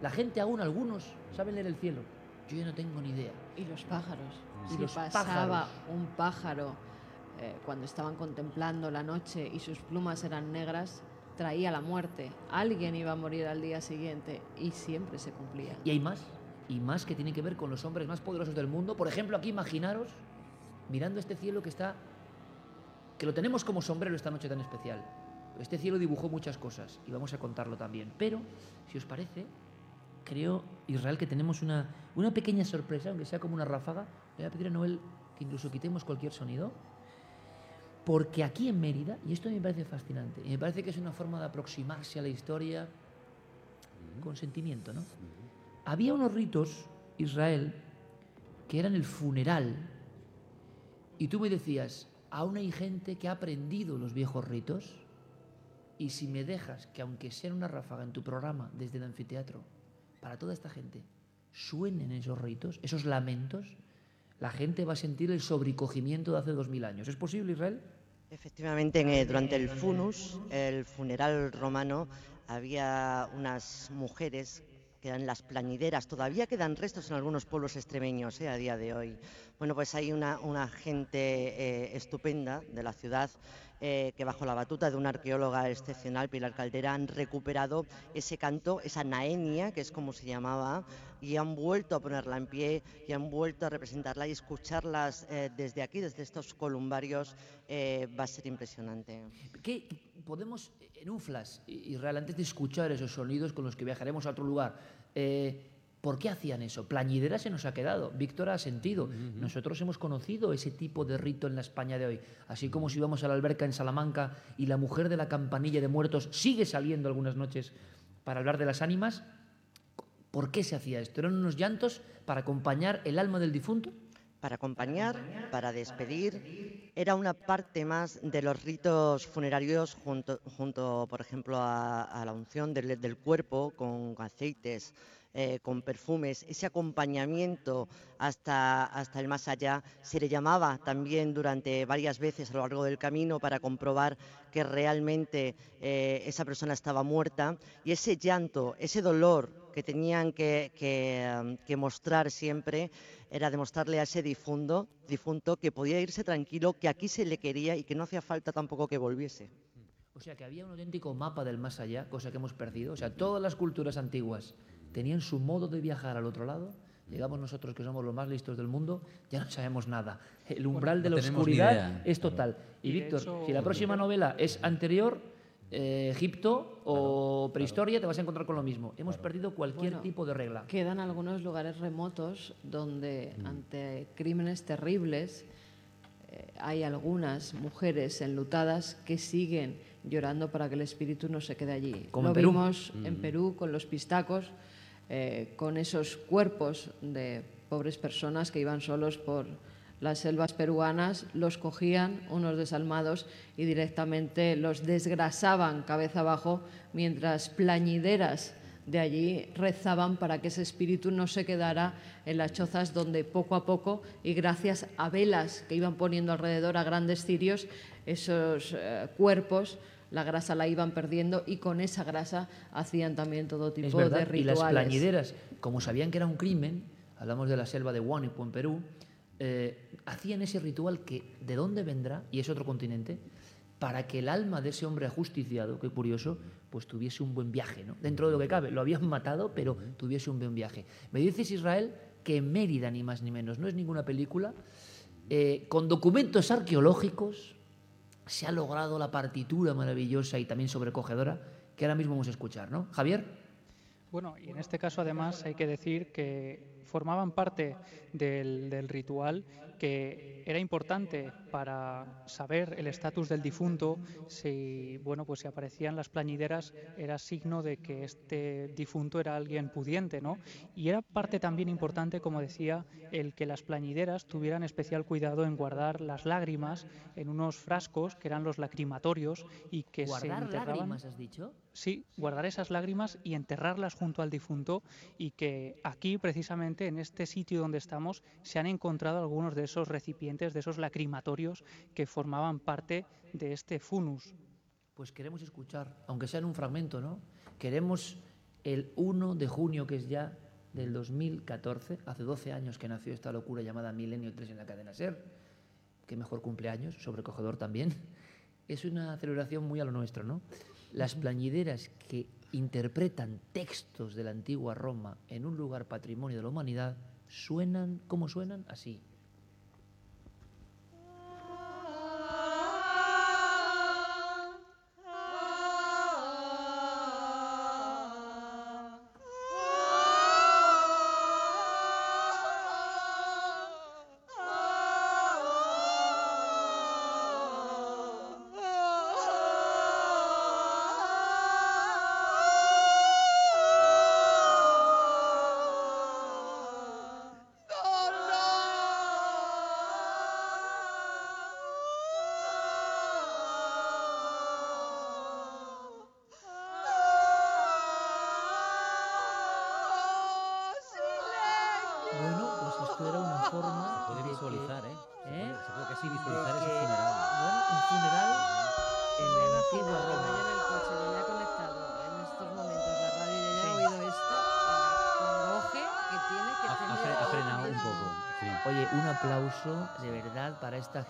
La gente aún, algunos, saben leer el cielo. Yo ya no tengo ni idea. Y los pájaros. Y si los pasaba pájaros. un pájaro eh, cuando estaban contemplando la noche y sus plumas eran negras, traía la muerte. Alguien iba a morir al día siguiente y siempre se cumplía. Y hay más, y más que tiene que ver con los hombres más poderosos del mundo. Por ejemplo, aquí imaginaros mirando este cielo que está, que lo tenemos como sombrero esta noche tan especial. Este cielo dibujó muchas cosas y vamos a contarlo también. Pero, si os parece, creo, Israel, que tenemos una, una pequeña sorpresa, aunque sea como una ráfaga. Le voy a pedir a Noel que incluso quitemos cualquier sonido. Porque aquí en Mérida, y esto me parece fascinante, y me parece que es una forma de aproximarse a la historia con sentimiento, ¿no? Había unos ritos, Israel, que eran el funeral. Y tú me decías, aún hay gente que ha aprendido los viejos ritos. Y si me dejas que, aunque sea una ráfaga en tu programa desde el anfiteatro, para toda esta gente, suenen esos ritos, esos lamentos, la gente va a sentir el sobrecogimiento de hace dos mil años. ¿Es posible, Israel? Efectivamente, en, durante el funus, el funeral romano, había unas mujeres que eran las plañideras. Todavía quedan restos en algunos pueblos extremeños eh, a día de hoy. Bueno, pues hay una, una gente eh, estupenda de la ciudad eh, que bajo la batuta de una arqueóloga excepcional, Pilar Caldera, han recuperado ese canto, esa naenia, que es como se llamaba, y han vuelto a ponerla en pie y han vuelto a representarla y escucharlas eh, desde aquí, desde estos columbarios, eh, va a ser impresionante. ¿Qué podemos, en un de escuchar esos sonidos con los que viajaremos a otro lugar, ¿por qué hacían eso? Plañidera se nos ha quedado, Víctor ha sentido. Nosotros hemos conocido ese tipo de rito en la España de hoy. Así como si vamos a la alberca en Salamanca y la mujer de la campanilla de muertos sigue saliendo algunas noches para hablar de las ánimas, ¿por qué se hacía esto? ¿Eran unos llantos para acompañar el alma del difunto? para acompañar, para despedir. Era una parte más de los ritos funerarios junto, junto por ejemplo, a, a la unción del, del cuerpo con aceites, eh, con perfumes, ese acompañamiento hasta, hasta el más allá. Se le llamaba también durante varias veces a lo largo del camino para comprobar que realmente eh, esa persona estaba muerta y ese llanto, ese dolor que tenían que, que, um, que mostrar siempre era demostrarle a ese difunto, difunto que podía irse tranquilo, que aquí se le quería y que no hacía falta tampoco que volviese. O sea que había un auténtico mapa del más allá, cosa que hemos perdido. O sea, todas las culturas antiguas tenían su modo de viajar al otro lado. Llegamos nosotros, que somos los más listos del mundo, ya no sabemos nada. El umbral de no la tenemos ni oscuridad es total. Y, Y de Víctor, hecho- si la próxima novela es anterior, eh, Egipto o prehistoria, te vas a encontrar con lo mismo. Hemos perdido cualquier Bueno, tipo de regla. Quedan algunos lugares remotos donde ante crímenes terribles eh, hay algunas mujeres enlutadas que siguen llorando para que el espíritu no se quede allí. Como Lo en Perú. vimos en Perú con los pistacos, eh, con esos cuerpos de pobres personas que iban solos por las selvas peruanas, los cogían unos desalmados y directamente los desgrasaban cabeza abajo mientras plañideras de allí rezaban para que ese espíritu no se quedara en las chozas donde poco a poco y gracias a velas que iban poniendo alrededor a grandes cirios, esos eh, cuerpos, la grasa la iban perdiendo y con esa grasa hacían también todo Es tipo verdad, de y rituales. las plañideras, como sabían que era un crimen, hablamos de la selva de Huánuco en Perú, eh, hacían ese ritual que de dónde vendrá, y es otro continente, para que el alma de ese hombre ajusticiado, qué curioso, pues tuviese un buen viaje, ¿no? Dentro de lo que cabe, lo habían matado, pero tuviese un buen viaje. Me dices, Israel, que en Mérida, ni más ni menos, no es ninguna película, eh, con documentos arqueológicos, se ha logrado la partitura maravillosa y también sobrecogedora que ahora mismo vamos a escuchar, ¿no? Javier. Bueno, y en este caso además hay que decir que formaban parte del, del ritual que era importante para saber el estatus del difunto, si bueno pues si aparecían las plañideras era signo de que este difunto era alguien pudiente, ¿no? Y era parte también importante, como decía, el que las plañideras tuvieran especial cuidado en guardar las lágrimas en unos frascos que eran los lacrimatorios y que se Guardar enterraban. lágrimas, has dicho. Sí, guardar esas lágrimas y enterrarlas junto al difunto y que aquí precisamente en este sitio donde estamos se han encontrado algunos de esos recipientes, de esos lacrimatorios que formaban parte de este funus. Pues queremos escuchar, aunque sea en un fragmento, ¿no? Queremos el 1 de junio, que es ya del 2014, hace 12 años que nació esta locura llamada Milenio 3 en la cadena SER. Qué mejor cumpleaños, sobrecogedor también. Es una celebración muy a lo nuestro, ¿no? Las plañideras que interpretan textos de la antigua Roma en un lugar patrimonio de la humanidad suenan, ¿cómo suenan? Así.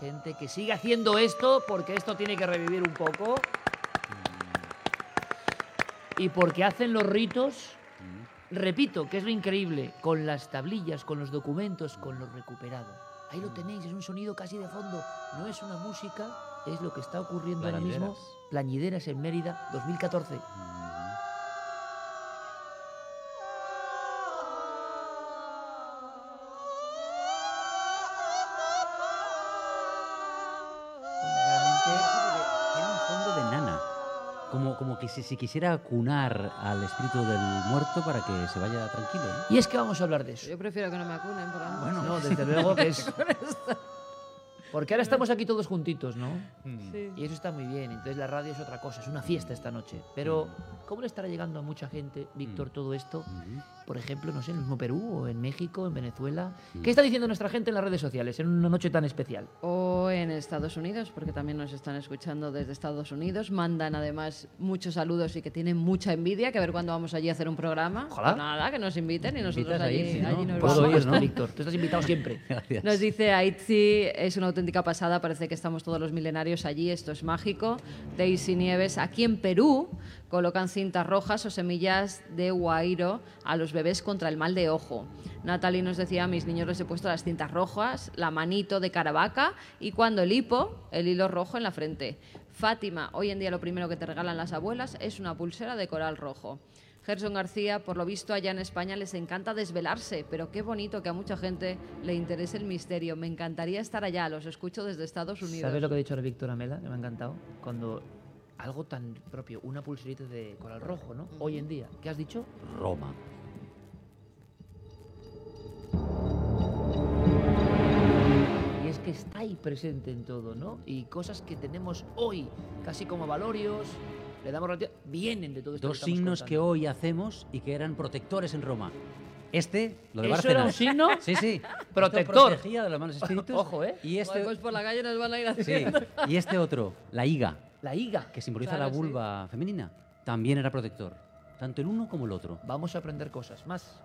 Gente que sigue haciendo esto, porque esto tiene que revivir un poco. Y porque hacen los ritos, repito, que es lo increíble, con las tablillas, con los documentos, con lo recuperado. Ahí lo tenéis, es un sonido casi de fondo, no es una música, es lo que está ocurriendo ahora mismo. Plañideras. Plañideras en Mérida, 2014. Si, si quisiera cunar al espíritu del muerto para que se vaya tranquilo. ¿no? Y es que vamos a hablar de eso. Yo prefiero que no me acunen, por lo Bueno, menos. no, desde luego que es. Porque ahora estamos aquí todos juntitos, ¿no? Sí. Y eso está muy bien. Entonces la radio es otra cosa, es una fiesta esta noche. Pero, ¿cómo le estará llegando a mucha gente, Víctor, todo esto? Por ejemplo, no sé, en el mismo Perú, o en México, en Venezuela. ¿Qué está diciendo nuestra gente en las redes sociales en una noche tan especial? O en Estados Unidos, porque también nos están escuchando desde Estados Unidos. Mandan además muchos saludos y que tienen mucha envidia, que a ver cuándo vamos allí a hacer un programa. Ojalá. Pues nada, que nos inviten y nosotros allí, ir, si no, allí nos Puedo vamos. ir, ¿no, Víctor? Tú estás invitado siempre. Gracias. Nos dice Aitzi, es un auténtico auténtica pasada, parece que estamos todos los milenarios allí, esto es mágico. Daisy Nieves, aquí en Perú, colocan cintas rojas o semillas de guairo a los bebés contra el mal de ojo. Natalie nos decía, a mis niños les he puesto las cintas rojas, la manito de caravaca y cuando el hipo, el hilo rojo en la frente. Fátima, hoy en día lo primero que te regalan las abuelas es una pulsera de coral rojo. Gerson García, por lo visto allá en España les encanta desvelarse, pero qué bonito que a mucha gente le interese el misterio. Me encantaría estar allá, los escucho desde Estados Unidos. ¿Sabes lo que ha dicho ahora Víctor Amela? Que me ha encantado. Cuando algo tan propio, una pulserita de coral rojo, ¿no? Hoy en día, ¿qué has dicho? Roma. Y es que está ahí presente en todo, ¿no? Y cosas que tenemos hoy, casi como valorios, le damos vienen de todo esto. Dos que signos que hoy hacemos y que eran protectores en Roma. Este, lo de ¿Eso Bárcenas. era un signo? Sí, sí. Protector. Esto protegía de los malos espíritus. Ojo, ¿eh? Y este, Pues por la calle nos van a ir sí, haciendo. y este otro, la higa, La higa. que simboliza Claro, la sí. vulva femenina, también era protector. Tanto el uno como el otro. Vamos a aprender cosas. Más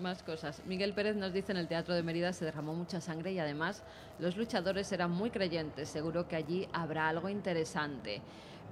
Más cosas. Miguel Pérez nos dice en el Teatro de Mérida se derramó mucha sangre y además los luchadores eran muy creyentes. Seguro que allí habrá algo interesante.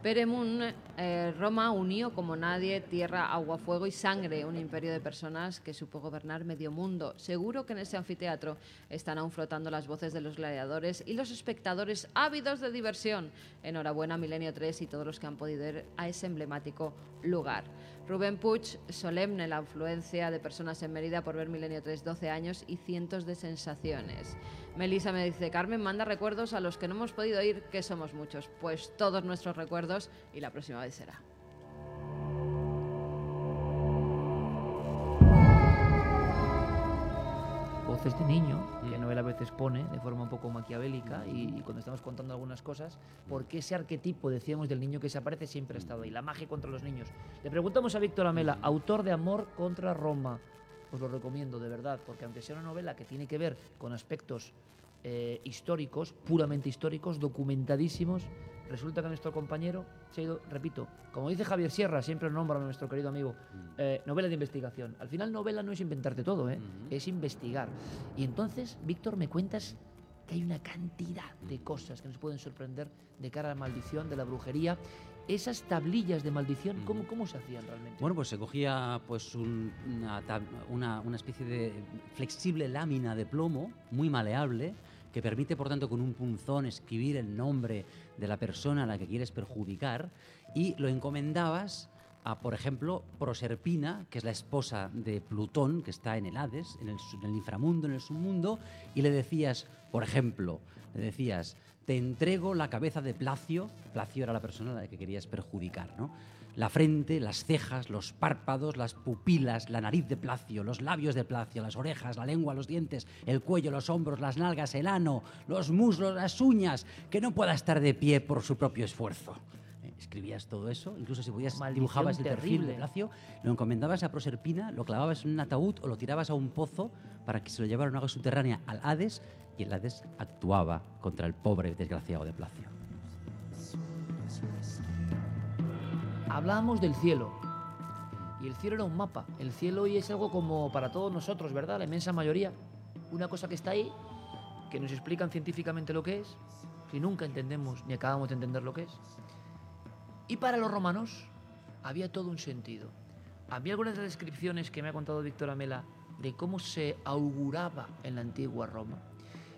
Peremun, eh, Roma unió como nadie tierra, agua, fuego y sangre, un imperio de personas que supo gobernar medio mundo. Seguro que en ese anfiteatro están aún flotando las voces de los gladiadores y los espectadores ávidos de diversión. Enhorabuena Milenio 3 y todos los que han podido ir a ese emblemático lugar. Rubén Puig, solemne la afluencia de personas en Mérida por ver Milenio 3, 12 años y cientos de sensaciones. Melissa me dice, Carmen, manda recuerdos a los que no hemos podido ir, que somos muchos. Pues todos nuestros recuerdos y la próxima vez será. voces de niño, Noel a veces pone de forma un poco maquiavélica y, y cuando estamos contando algunas cosas, porque ese arquetipo, decíamos, del niño que se aparece siempre ha estado ahí, la magia contra los niños. Le preguntamos a Víctor Amela, autor de Amor contra Roma. Os lo recomiendo, de verdad, porque aunque sea una novela que tiene que ver con aspectos eh, históricos, puramente históricos, documentadísimos, resulta que nuestro compañero se ha ido, repito, como dice Javier Sierra, siempre lo nombra nuestro querido amigo, eh, novela de investigación. Al final novela no es inventarte todo, ¿eh? es investigar. Y entonces, Víctor, me cuentas que hay una cantidad de cosas que nos pueden sorprender de cara a la maldición, de la brujería. Esas tablillas de maldición, ¿cómo, cómo se hacían realmente? Bueno, pues se cogía pues un- una, tab- una- una especie de flexible lámina de plomo, muy maleable, que permite, por tanto, con un punzón escribir el nombre de la persona a la que quieres perjudicar y lo encomendabas a, por ejemplo, Proserpina, que es la esposa de Plutón, que está en el Hades, en el, inframundo, en el submundo, y le decías, por ejemplo, le decías, te entrego la cabeza de Placio, Placio era la persona a la que querías perjudicar, ¿no? La frente, las cejas, los párpados, las pupilas, la nariz de Placio, los labios de Placio, las orejas, la lengua, los dientes, el cuello, los hombros, las nalgas, el ano, los muslos, las uñas, que no pueda estar de pie por su propio esfuerzo. Eh, Escribías todo eso, incluso si podías Maldición dibujabas el perfil de Placio, lo encomendabas a Proserpina, lo clavabas en un ataúd o lo tirabas a un pozo para que se lo llevara a una agua subterránea al Hades y el Hades actuaba contra el pobre desgraciado de Placio. Hablábamos del cielo. Y el cielo era un mapa. El cielo hoy es algo como para todos nosotros, ¿verdad? La inmensa mayoría. Una cosa que está ahí, que nos explican científicamente lo que es, si nunca entendemos ni acabamos de entender lo que es. Y para los romanos había todo un sentido. Había algunas de las descripciones que me ha contado Víctor Amela de cómo se auguraba en la antigua Roma.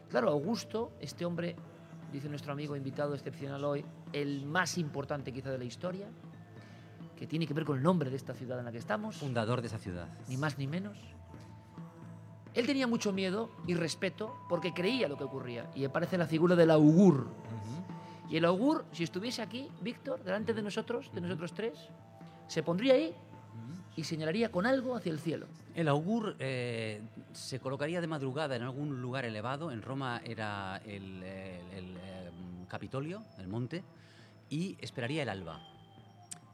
Claro, Augusto, este hombre, dice nuestro amigo invitado excepcional hoy, el más importante quizá de la historia, que tiene que ver con el nombre de esta ciudad en la que estamos, Fundador de esa ciudad. ni más ni menos. Él tenía mucho miedo y respeto porque creía lo que ocurría y aparece la figura del augur. Y el augur, si estuviese aquí, Víctor, delante de nosotros, de nosotros tres, se pondría ahí y señalaría con algo hacia el cielo. El augur eh, se colocaría de madrugada en algún lugar elevado. En Roma era el, eh, el, Capitolio, el monte, y esperaría el alba.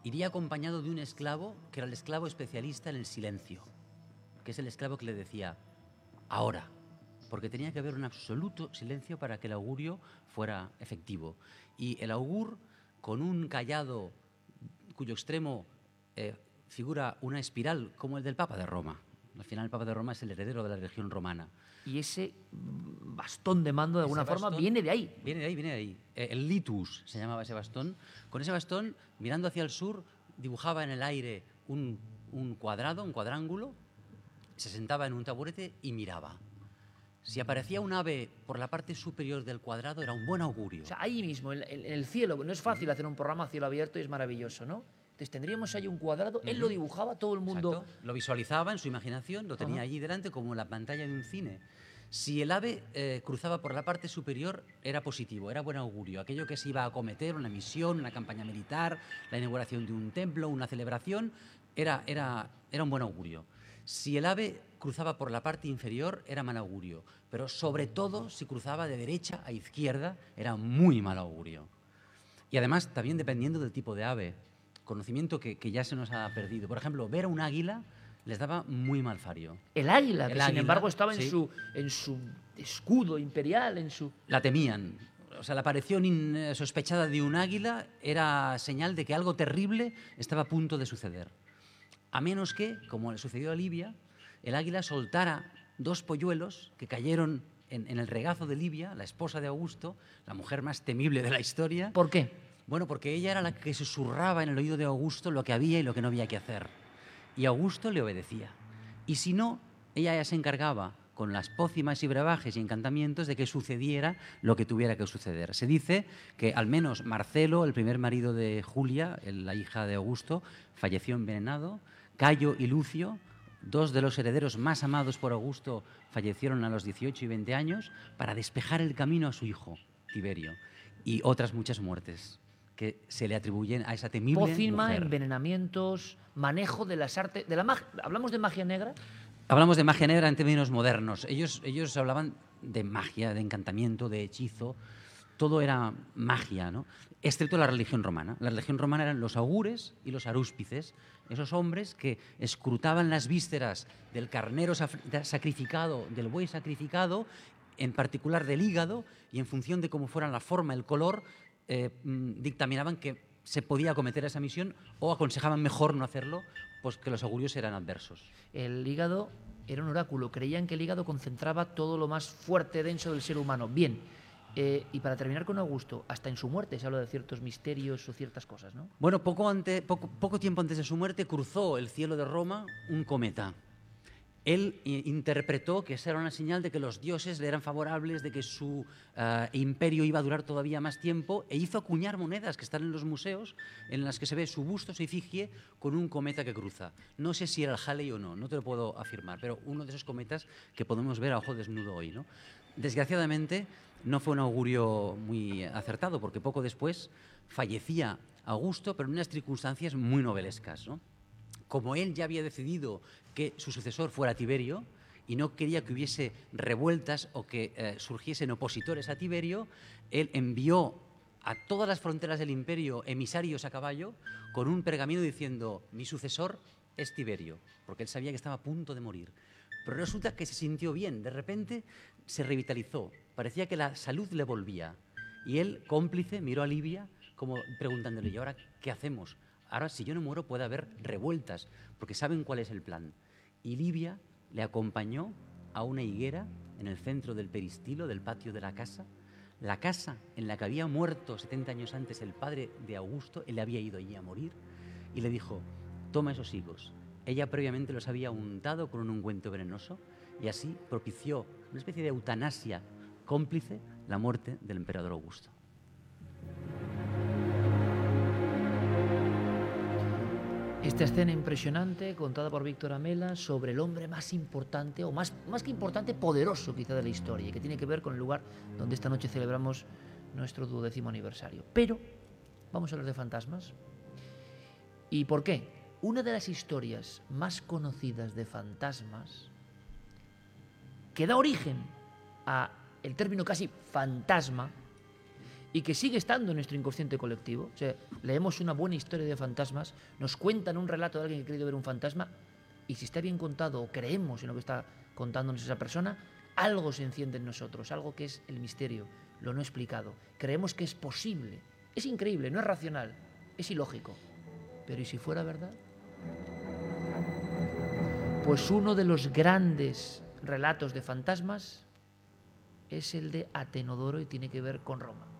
Iría acompañado de un esclavo, que era el esclavo especialista en el silencio, que es el esclavo que le decía, ahora, porque tenía que haber un absoluto silencio para que el augurio fuera efectivo. Y el augur, con un callado cuyo extremo eh, figura una espiral como el del Papa de Roma, Al final el Papa de Roma es el heredero de la religión romana. Y ese bastón de mando, de alguna forma, viene de ahí. Viene de ahí, viene de ahí. Eh, El litus se llamaba ese bastón. Con ese bastón, mirando hacia el sur, dibujaba en el aire un, un cuadrado, un cuadrángulo, se sentaba en un taburete y miraba. Si aparecía un ave por la parte superior del cuadrado, era un buen augurio. O sea, ahí mismo, en el cielo. No es fácil hacer un programa a cielo abierto y es maravilloso, ¿no? Entonces tendríamos ahí un cuadrado, él lo dibujaba, todo el mundo... Exacto. Lo visualizaba en su imaginación, lo tenía allí delante como la pantalla de un cine. Si el ave eh, cruzaba por la parte superior, era positivo, era buen augurio. Aquello que se iba a acometer, una misión, una campaña militar, la inauguración de un templo, una celebración, era, era, era un buen augurio. Si el ave cruzaba por la parte inferior, era mal augurio. Pero sobre todo, si cruzaba de derecha a izquierda, era muy mal augurio. Y además, también dependiendo del tipo de ave, conocimiento que, que ya se nos ha perdido. Por ejemplo, ver a un águila les daba muy mal fario. El águila, El que sin embargo estaba en, su, en su escudo imperial, en su... La temían. O sea, la aparición insospechada de un águila era señal de que algo terrible estaba a punto de suceder. A menos que, como le sucedió a Libia, el águila soltara dos polluelos que cayeron en, en el regazo de Libia, la esposa de Augusto, la mujer más temible de la historia. ¿Por qué? Bueno, porque ella era la que susurraba en el oído de Augusto lo que había y lo que no había que hacer. Y Augusto le obedecía. Y si no, ella ya se encargaba con las pócimas y brebajes y encantamientos de que sucediera lo que tuviera que suceder. Se dice que al menos Marcelo, el primer marido de Julia, la hija de Augusto, falleció envenenado. Cayo y Lucio, dos de los herederos más amados por Augusto, fallecieron a los 18 y 20 años para despejar el camino a su hijo, Tiberio. Y otras muchas muertes que se le atribuyen a esa temible Pócima, mujer. envenenamientos, manejo de las artes... De la mag- ¿Hablamos de magia negra? Hablamos de magia negra en términos modernos. Ellos, ellos hablaban de magia, de encantamiento, de hechizo. Todo era magia, ¿no? Excepto la religión romana. La religión romana eran los augures y los arúspices, esos hombres que escrutaban las vísceras del carnero sacrificado, del buey sacrificado, en particular del hígado, y en función de cómo fuera la forma, el color, eh, mm, dictaminaban que se podía acometer esa misión o aconsejaban mejor no hacerlo, pues que los augurios eran adversos. El hígado era un oráculo. Creían que el hígado concentraba todo lo más fuerte, denso del ser humano. Bien. eh, y para terminar con Augusto, hasta en su muerte se habla de ciertos misterios o ciertas cosas, ¿no? Bueno, poco, ante- poco, poco tiempo antes de su muerte cruzó el cielo de Roma un cometa. Él interpretó que esa era una señal de que los dioses le eran favorables, de que su ah, imperio iba a durar todavía más tiempo, e hizo acuñar monedas que están en los museos, en las que se ve su busto, su efigie, con un cometa que cruza. No sé si era el Halley o no, no te lo puedo afirmar, pero uno de esos cometas que podemos ver a ojo desnudo hoy. ¿no? Desgraciadamente, no fue un augurio muy acertado, porque poco después fallecía Augusto, pero en unas circunstancias muy novelescas. ¿no? Como él ya había decidido que su sucesor fuera Tiberio y no quería que hubiese revueltas o que eh, surgiesen opositores a Tiberio, él envió a todas las fronteras del imperio emisarios a caballo con un pergamino diciendo, mi sucesor es Tiberio, porque él sabía que estaba a punto de morir. Pero resulta que se sintió bien, de repente se revitalizó, parecía que la salud le volvía. Y él, cómplice, miró a Libia como preguntándole, ¿y ahora qué hacemos? Ahora, si yo no muero, puede haber revueltas, porque saben cuál es el plan. Y Libia le acompañó a una higuera en el centro del peristilo, del patio de la casa. La casa en la que había muerto 70 años antes el padre de Augusto, él había ido allí a morir, y le dijo, toma esos higos. Ella previamente los había untado con un ungüento venenoso y así propició una especie de eutanasia cómplice la muerte del emperador Augusto. Esta escena impresionante contada por Víctor Amela sobre el hombre más importante, o más, que importante, poderoso quizá de la historia, y que tiene que ver con el lugar donde esta noche celebramos nuestro duodécimo aniversario. Pero vamos a hablar de fantasmas. ¿Y por qué? Una de las historias más conocidas de fantasmas que da origen a el término casi fantasma y que sigue estando en nuestro inconsciente colectivo. O sea, leemos una buena historia de fantasmas, nos cuentan un relato de alguien que ha querido ver un fantasma y si está bien contado o creemos en lo que está contándonos esa persona, algo se enciende en nosotros, algo que es el misterio, lo no explicado. Creemos que es posible. Es increíble, no es racional, es ilógico. Pero ¿y si fuera verdad? Pues uno de los grandes relatos de fantasmas es el de Atenodoro y tiene que ver con Roma.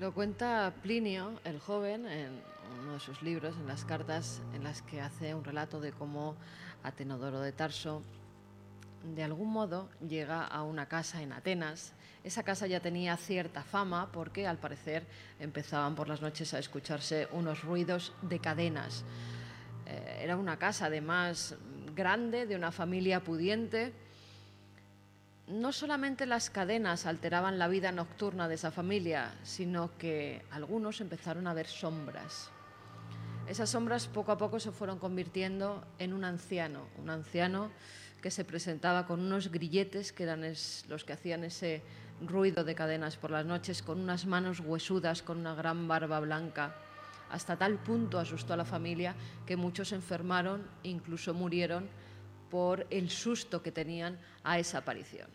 Lo cuenta Plinio, el joven, en uno de sus libros, en las cartas en las que hace un relato de cómo Atenodoro de Tarso, de algún modo, llega a una casa en Atenas. Esa casa ya tenía cierta fama porque, al parecer, empezaban por las noches a escucharse unos ruidos de cadenas. Eh, era una casa, además, grande, de una familia pudiente. No solamente las cadenas alteraban la vida nocturna de esa familia, sino que algunos empezaron a ver sombras. Esas sombras poco a poco se fueron convirtiendo en un anciano, un anciano que se presentaba con unos grilletes que eran los que hacían ese ruido de cadenas por las noches, con unas manos huesudas, con una gran barba blanca. Hasta tal punto asustó a la familia que muchos enfermaron, incluso murieron por el susto que tenían a esa aparición.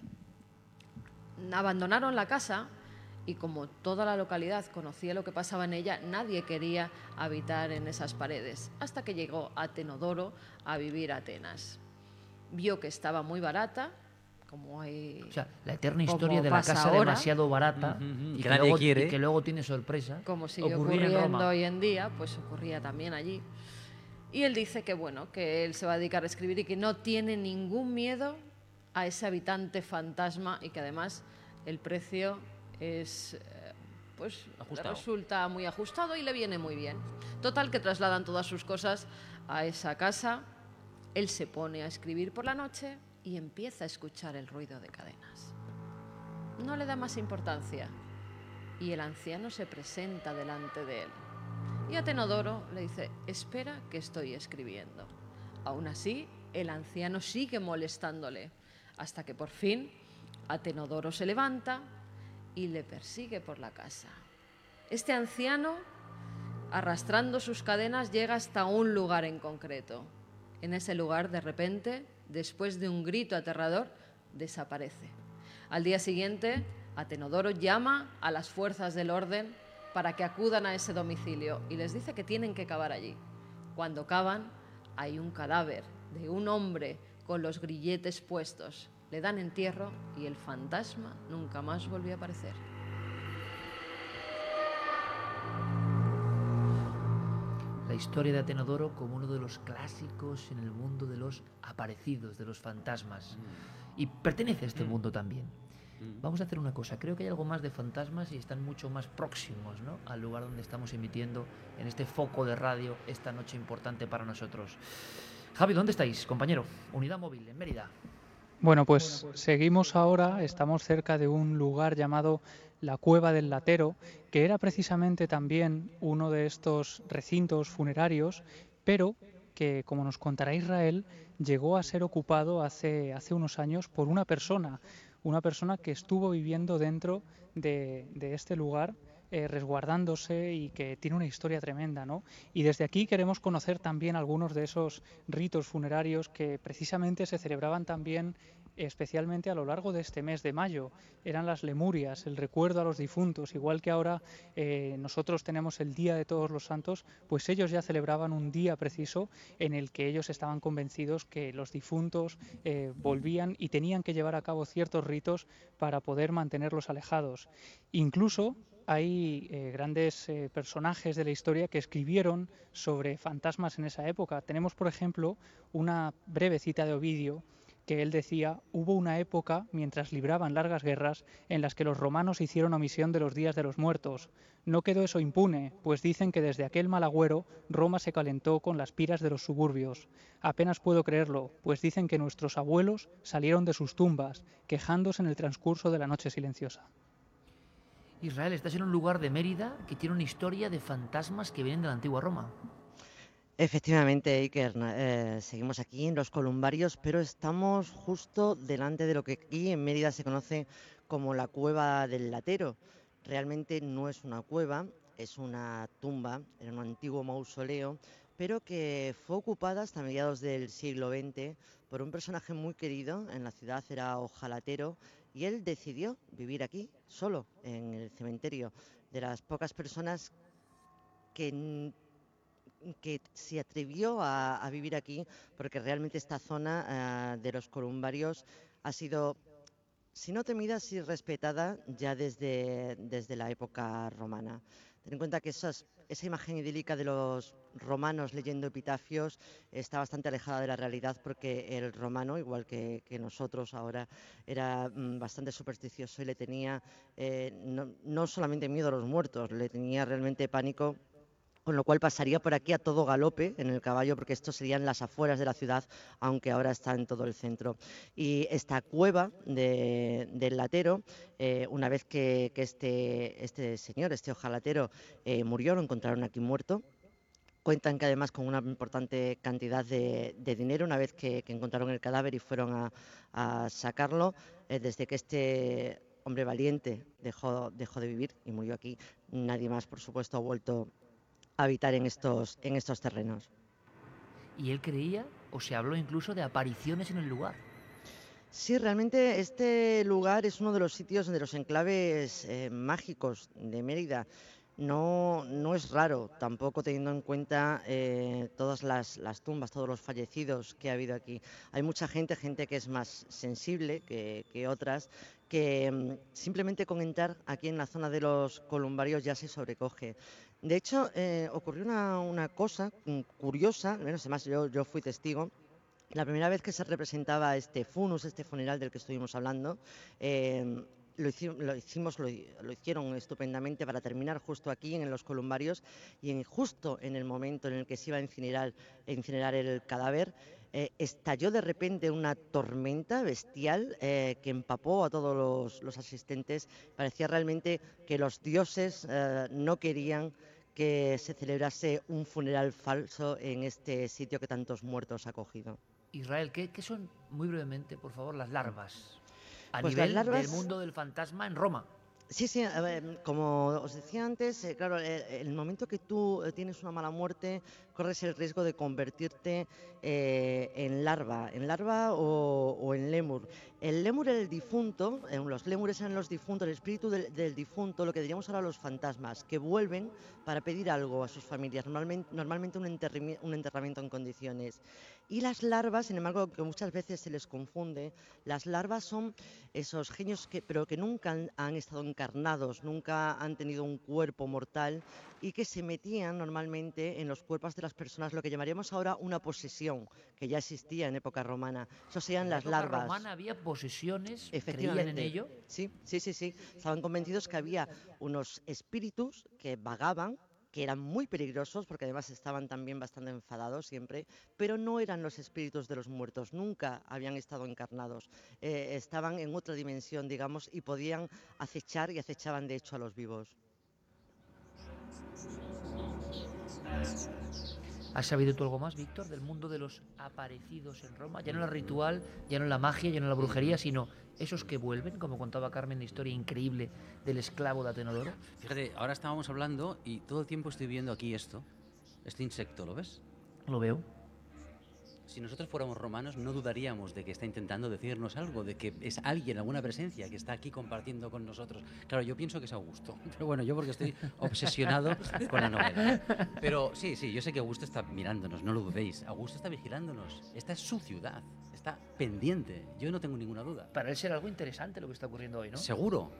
Abandonaron la casa y como toda la localidad conocía lo que pasaba en ella, nadie quería habitar en esas paredes, hasta que llegó Atenodoro a vivir a Atenas. Vio que estaba muy barata, como hay... O sea, la eterna historia de la casa demasiado barata y, que, luego, quiere. que luego tiene sorpresa. Como sigue ocurriendo hoy en día, pues ocurría también allí. Y él dice que bueno, que él se va a dedicar a escribir y que no tiene ningún miedo a ese habitante fantasma y que además el precio es eh, pues resulta muy ajustado y le viene muy bien. Total que trasladan todas sus cosas a esa casa. Él se pone a escribir por la noche y empieza a escuchar el ruido de cadenas. No le da más importancia y el anciano se presenta delante de él. Y Atenodoro le dice, espera que estoy escribiendo. Aún así, el anciano sigue molestándole hasta que por fin Atenodoro se levanta, y le persigue por la casa. Este anciano, arrastrando sus cadenas, llega hasta un lugar en concreto. En ese lugar, de repente, después de un grito aterrador, desaparece. Al día siguiente, Atenodoro llama a las fuerzas del orden para que acudan a ese domicilio y les dice que tienen que cavar allí. Cuando cavan, hay un cadáver de un hombre con los grilletes puestos le dan entierro y el fantasma nunca más volvió a aparecer. La historia de Atenodoro como uno de los clásicos en el mundo de los aparecidos, de los fantasmas. Y pertenece a este mm. mundo también. Mm. Vamos a hacer una cosa, creo que hay algo más de fantasmas y están mucho más próximos ¿no? al lugar donde estamos emitiendo en este foco de radio esta noche importante para nosotros. Javi, ¿dónde estáis, compañero? Unidad móvil, en Mérida. Bueno, pues seguimos ahora, estamos cerca de un lugar llamado la Cueva del Latero, que era precisamente también uno de estos recintos funerarios, pero que, como nos contará Israel, llegó a ser ocupado hace, hace unos años por una persona, una persona que estuvo viviendo dentro de, este lugar eh, resguardándose y que tiene una historia tremenda, ¿no? Y desde aquí queremos conocer también algunos de esos ritos funerarios que precisamente se celebraban también especialmente a lo largo de este mes de mayo. Eran las lemurias, el recuerdo a los difuntos, igual que ahora eh, nosotros tenemos el Día de Todos los Santos, pues ellos ya celebraban un día preciso en el que ellos estaban convencidos que los difuntos eh, volvían y tenían que llevar a cabo ciertos ritos para poder mantenerlos alejados. Incluso hay eh, grandes personajes de la historia que escribieron sobre fantasmas en esa época. Tenemos, por ejemplo, una breve cita de Ovidio que él decía, hubo una época, mientras libraban largas guerras, en las que los romanos hicieron omisión de los días de los muertos. No quedó eso impune, pues dicen que desde aquel malagüero Roma se calentó con las piras de los suburbios. Apenas puedo creerlo, pues dicen que nuestros abuelos salieron de sus tumbas, quejándose en el transcurso de la noche silenciosa. Israel, estás en un lugar de Mérida que tiene una historia de fantasmas que vienen de la antigua Roma. Efectivamente, Iker, eh, seguimos aquí en los columbarios, pero estamos justo delante de lo que aquí en Mérida se conoce como la cueva del latero. Realmente no es una cueva, es una tumba, era un antiguo mausoleo, pero que fue ocupada hasta mediados del siglo XX por un personaje muy querido en la ciudad, era ojalatero, y él decidió vivir aquí, solo, en el cementerio, de las pocas personas que que se atrevió a, vivir aquí, porque realmente esta zona ah, de los columbarios ha sido, si no temida, sí respetada ya desde, desde la época romana. Ten en cuenta que esa imagen idílica de los romanos leyendo epitafios está bastante alejada de la realidad porque el romano, igual que, que nosotros ahora, era mm, bastante supersticioso y le tenía eh, no, no solamente miedo a los muertos, le tenía realmente pánico con lo cual pasaría por aquí a todo galope en el caballo, porque esto serían las afueras de la ciudad, aunque ahora está en todo el centro. Y esta cueva de- del latero, eh, una vez que, este, este señor, este ojalatero, eh, murió, lo encontraron aquí muerto, Cuentan que además con una importante cantidad de, dinero una vez que, encontraron el cadáver y fueron a, sacarlo, eh, desde que este hombre valiente dejó, dejó de vivir y murió aquí, nadie más, por supuesto, ha vuelto habitar en estos, en estos terrenos. Y él creía, o se habló incluso de apariciones en el lugar. Sí, realmente este lugar es uno de los sitios, de los enclaves eh, mágicos de Mérida. No, no es raro, tampoco teniendo en cuenta eh, todas las, las tumbas, todos los fallecidos que ha habido aquí. Hay mucha gente, gente que es más sensible que, que otras, que mm, simplemente con entrar aquí en la zona de los columbarios ya se sobrecoge. De hecho, eh, ocurrió una, cosa curiosa, menos además yo, fui testigo, la primera vez que se representaba este funus, este funeral del que estuvimos hablando, eh, lo, lo hicieron estupendamente para terminar justo aquí en los columbarios y justo en el momento en el que se iba a incinerar, el cadáver, eh, estalló de repente una tormenta bestial que empapó a todos los, los asistentes. Parecía realmente que los dioses no querían que se celebrase un funeral falso en este sitio que tantos muertos ha cogido. Israel, ¿qué, qué son, muy brevemente, por favor, las larvas? A Pues las nivel larvas- del mundo del fantasma en Roma. Sí, sí, como os decía antes, eh, claro, eh, el momento que tú eh, tienes una mala muerte, corres el riesgo de convertirte en larva, en larva o, o en lémur. El lémur era el difunto, los lémures eran los difuntos, el espíritu del, difunto, lo que diríamos ahora los fantasmas, que vuelven para pedir algo a sus familias, normalmente, normalmente un, un enterramiento en condiciones. Y las larvas, sin embargo, que muchas veces se les confunde, las larvas son esos genios que, pero que nunca han, han estado encarnados, nunca han tenido un cuerpo mortal y que se metían normalmente en los cuerpos de las personas, lo que llamaríamos ahora una posesión, que ya existía en época romana. Eso serían En la las época larvas. romana había posesiones, creían Efectivamente. en ello. Sí, sí, sí, sí. Estaban convencidos que había unos espíritus que vagaban, que eran muy peligrosos, porque además estaban también bastante enfadados siempre, pero no eran los espíritus de los muertos, nunca habían estado encarnados. Eh, estaban en otra dimensión, digamos, y podían acechar y acechaban de hecho a los vivos. ¿Has sabido tú algo más, Víctor, del mundo de los aparecidos en Roma? Ya no la ritual, ya no la magia, ya no la brujería, sino esos que vuelven, como contaba Carmen, la historia increíble del esclavo de Atenodoro. Fíjate, ahora estábamos hablando y todo el tiempo estoy viendo aquí esto, este insecto, ¿lo ves? Lo veo. Si nosotros fuéramos romanos, no dudaríamos de que está intentando decirnos algo, de que es alguien, alguna presencia que está aquí compartiendo con nosotros. Claro, yo pienso que es Augusto, pero bueno, yo porque estoy obsesionado con la novela. Pero sí, sí, yo sé que Augusto está mirándonos, no lo dudéis. Augusto está vigilándonos. Esta es su ciudad, está pendiente. Yo no tengo ninguna duda. Para él será algo interesante lo que está ocurriendo hoy, ¿no? Seguro.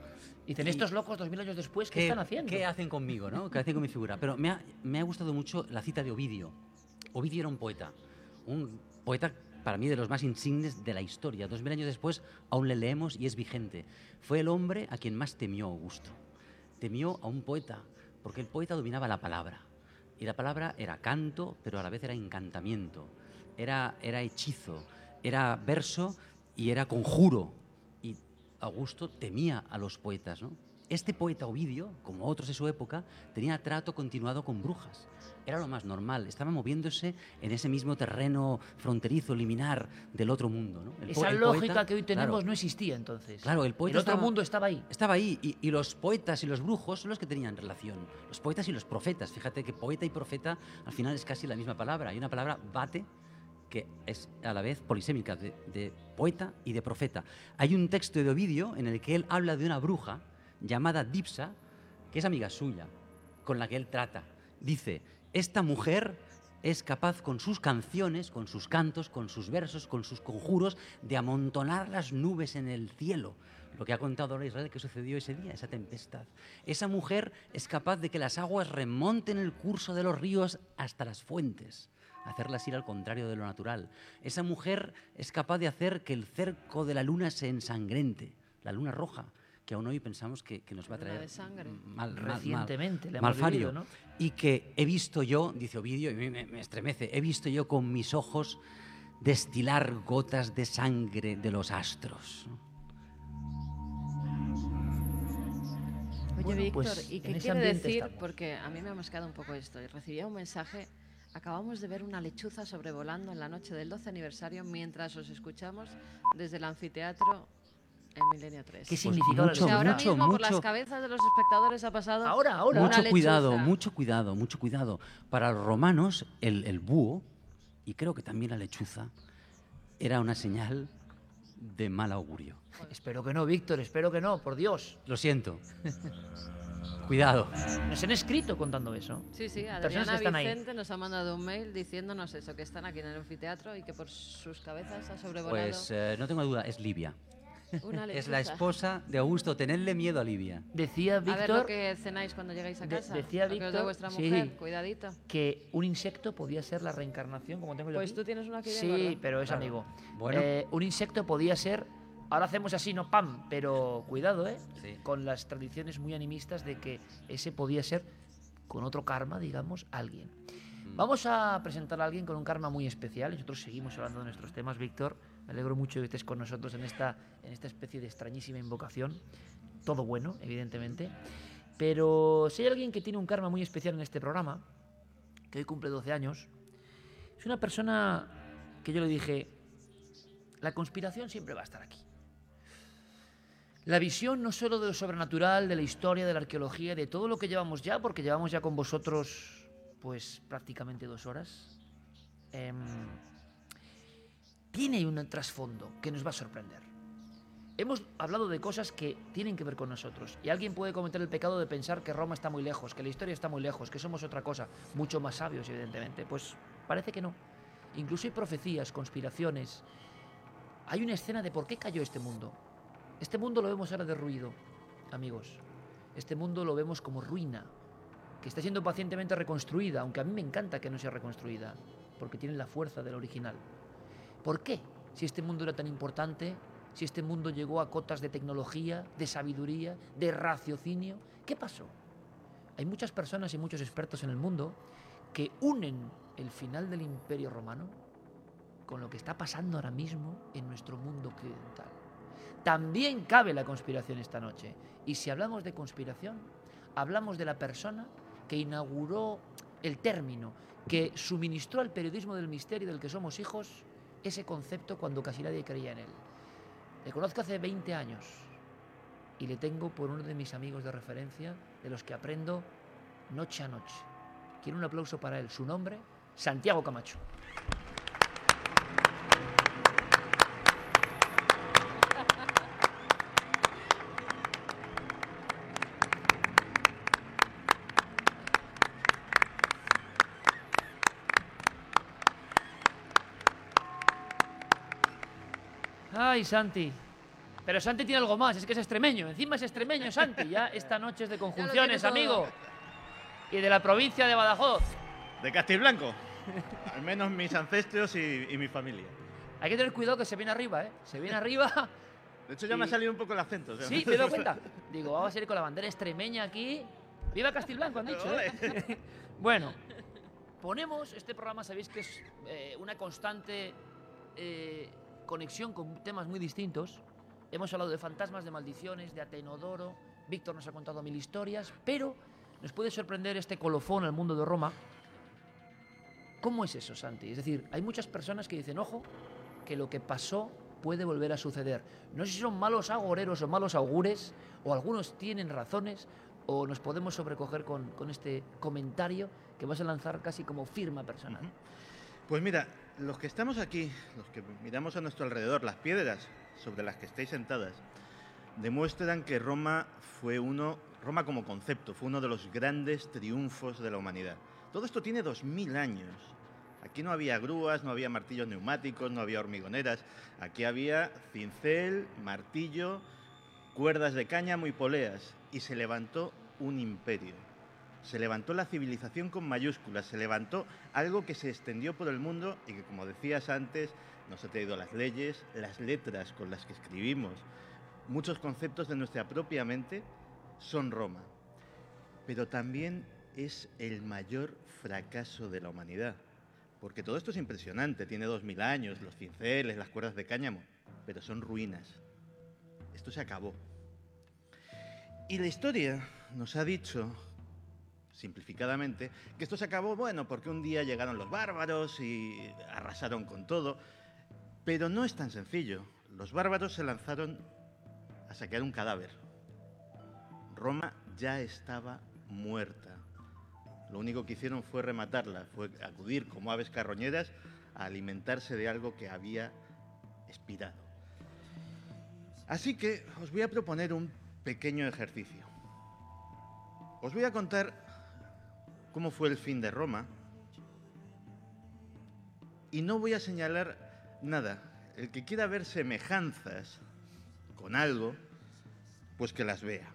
Y- estos locos dos mil años después, ¿qué, están haciendo? ¿Qué hacen conmigo, no? ¿Qué hacen con mi figura? Pero me ha, me ha gustado mucho la cita de Ovidio. Ovidio era un poeta, un poeta para mí de los más insignes de la historia. Dos mil años después aún le leemos y es vigente. Fue el hombre a quien más temió Augusto. Temió a un poeta, porque el poeta dominaba la palabra. Y la palabra era canto, pero a la vez era encantamiento, era, era hechizo, era verso y era conjuro. Y Augusto temía a los poetas. ¿no? Este poeta Ovidio, como otros de su época, tenía trato continuado con brujas. Era lo más normal, estaba moviéndose en ese mismo terreno fronterizo, liminar del otro mundo. ¿no? El Esa lógica poeta- que hoy tenemos claro, no existía entonces. Claro, el poeta El otro estaba- mundo estaba ahí. Estaba ahí y, y los poetas y los brujos son los que tenían relación. Los poetas y los profetas. Fíjate que poeta y profeta al final es casi la misma palabra. Hay una palabra bate que es a la vez polisémica de, de poeta y de profeta. Hay un texto de Ovidio en el que él habla de una bruja llamada Dipsa, que es amiga suya, con la que él trata. Dice, esta mujer es capaz con sus canciones, con sus cantos, con sus versos, con sus conjuros, de amontonar las nubes en el cielo. Lo que ha contado ahora Israel que sucedió ese día, esa tempestad. Esa mujer es capaz de que las aguas remonten el curso de los ríos hasta las fuentes, hacerlas ir al contrario de lo natural. Esa mujer es capaz de hacer que el cerco de la luna se ensangrente, la luna roja, que aún hoy pensamos que, que nos va a traer de sangre. mal, Recientemente mal- hemos malfario. vivido, ¿no? Y que he visto yo, dice Ovidio, y me, me- me estremece, he visto yo con mis ojos destilar gotas de sangre de los astros. Oye, Bueno, Víctor, pues, ¿y qué quiere decir? estamos. Porque a mí me ha mosqueado un poco esto. Y Recibía un mensaje. Acabamos de ver una lechuza sobrevolando en la noche del 12 aniversario mientras os escuchamos desde el anfiteatro en Milenio 3. ¿Qué significa la o sea, ahora mucho, mismo por las mucho. cabezas de los espectadores ha pasado Ahora, ahora. Mucho lechuza. cuidado, mucho cuidado, mucho cuidado. Para los romanos, el, el búho, y creo que también la lechuza, era una señal de mal augurio. Espero que no, Víctor, espero que no, por Dios. Lo siento. cuidado. Nos han escrito contando eso. Sí, sí, Adriana están ahí. Vicente nos ha mandado un mail diciéndonos eso, que están aquí en el anfiteatro y que por sus cabezas ha sobrevolado Pues eh, no tengo duda, es Livia. una. Es la esposa de Augusto. Tenedle miedo a Livia. Decía A ver lo Víctor que cenáis cuando llegáis a De- casa. decía que Víctor- vuestra sí. mujer, cuidadito. que un insecto podía ser la reencarnación, como tengo yo Pues aquí. tú tienes uno aquí bien Sí, pero es Claro. amigo. Bueno. Eh, un insecto podía ser. Ahora hacemos así, no pam, pero cuidado, ¿eh? Sí. Con las tradiciones muy animistas de que ese podía ser, con otro karma, digamos, alguien. Mm. Vamos a presentar a alguien con un karma muy especial. Nosotros seguimos hablando de nuestros temas, Víctor. Me alegro mucho que estés con nosotros en esta, en esta especie de extrañísima invocación. Todo bueno, evidentemente. Pero si hay alguien que tiene un karma muy especial en este programa, que hoy cumple 12 años, es una persona que yo le dije, la conspiración siempre va a estar aquí. La visión no solo de lo sobrenatural, de la historia, de la arqueología, de todo lo que llevamos ya, porque llevamos ya con vosotros pues prácticamente dos horas, em, tiene un trasfondo que nos va a sorprender. Hemos hablado de cosas que tienen que ver con nosotros. Y alguien puede cometer el pecado de pensar que Roma está muy lejos, que la historia está muy lejos, que somos otra cosa, mucho más sabios, evidentemente. Pues parece que no. Incluso hay profecías, conspiraciones. Hay una escena de por qué cayó este mundo. Este mundo lo vemos ahora derruido, amigos. Este mundo lo vemos como ruina, que está siendo pacientemente reconstruida, aunque a mí me encanta que no sea reconstruida, porque tiene la fuerza del original. ¿Por qué? Si este mundo era tan importante, si este mundo llegó a cotas de tecnología, de sabiduría, de raciocinio, ¿qué pasó? Hay muchas personas y muchos expertos en el mundo que unen el final del Imperio Romano con lo que está pasando ahora mismo en nuestro mundo occidental. También cabe la conspiración esta noche. Y si hablamos de conspiración, hablamos de la persona que inauguró el término, que suministró al periodismo del misterio del que somos hijos ese concepto cuando casi nadie creía en él. Le conozco hace 20 años y le tengo por uno de mis amigos de referencia, de los que aprendo noche a noche. Quiero un aplauso para él. Su nombre, Santiago Camacho. Ay, Santi. Pero Santi tiene algo más, es que es extremeño. Encima es extremeño, Santi. Ya esta noche es de conjunciones, amigo. Y de la provincia de Badajoz. De Castilblanco. Al menos mis ancestros y, y mi familia. Hay que tener cuidado que se viene arriba, ¿eh? Se viene arriba. De hecho, ya me ha salido un poco el acento. o sea, Sí, me he dado cuenta. Digo, vamos a ir con la bandera extremeña aquí. ¡Viva Castilblanco, han dicho! ¿eh? bueno, ponemos este programa, sabéis que es eh, una constante eh, conexión con temas muy distintos. Hemos hablado de fantasmas, de maldiciones, de Atenodoro. Víctor nos ha contado mil historias, pero nos puede sorprender este colofón al mundo de Roma. ¿Cómo es eso, Santi? Es decir, hay muchas personas que dicen, ojo, que lo que pasó puede volver a suceder. No sé si son malos agoreros o malos augures, o algunos tienen razones, o nos podemos sobrecoger con, con este comentario que vas a lanzar casi como firma personal. Pues mira, los que estamos aquí, los que miramos a nuestro alrededor, las piedras sobre las que estáis sentadas, demuestran que Roma fue uno, Roma como concepto, fue uno de los grandes triunfos de la humanidad. Todo esto tiene 2000 años. Aquí no había grúas, no había martillos neumáticos, no había hormigoneras. Aquí había cincel, martillo, cuerdas de cáñamo y poleas. Y se levantó un imperio. Se levantó la civilización con mayúsculas, se levantó algo que se extendió por el mundo y que, como decías antes, nos ha traído las leyes, las letras con las que escribimos, muchos conceptos de nuestra propia mente son Roma. Pero también es el mayor fracaso de la humanidad. Porque todo esto es impresionante, tiene dos mil años, los cinceles, las cuerdas de cáñamo, pero son ruinas. Esto se acabó. Y la historia nos ha dicho, simplificadamente, que esto se acabó, bueno, porque un día llegaron los bárbaros y arrasaron con todo. Pero no es tan sencillo. Los bárbaros se lanzaron a saquear un cadáver. Roma ya estaba muerta. Lo único que hicieron fue rematarla, fue acudir como aves carroñeras a alimentarse de algo que había expirado. Así que os voy a proponer un pequeño ejercicio. Os voy a contar cómo fue el fin de Roma y no voy a señalar nada. El que quiera ver semejanzas con algo, pues que las vea.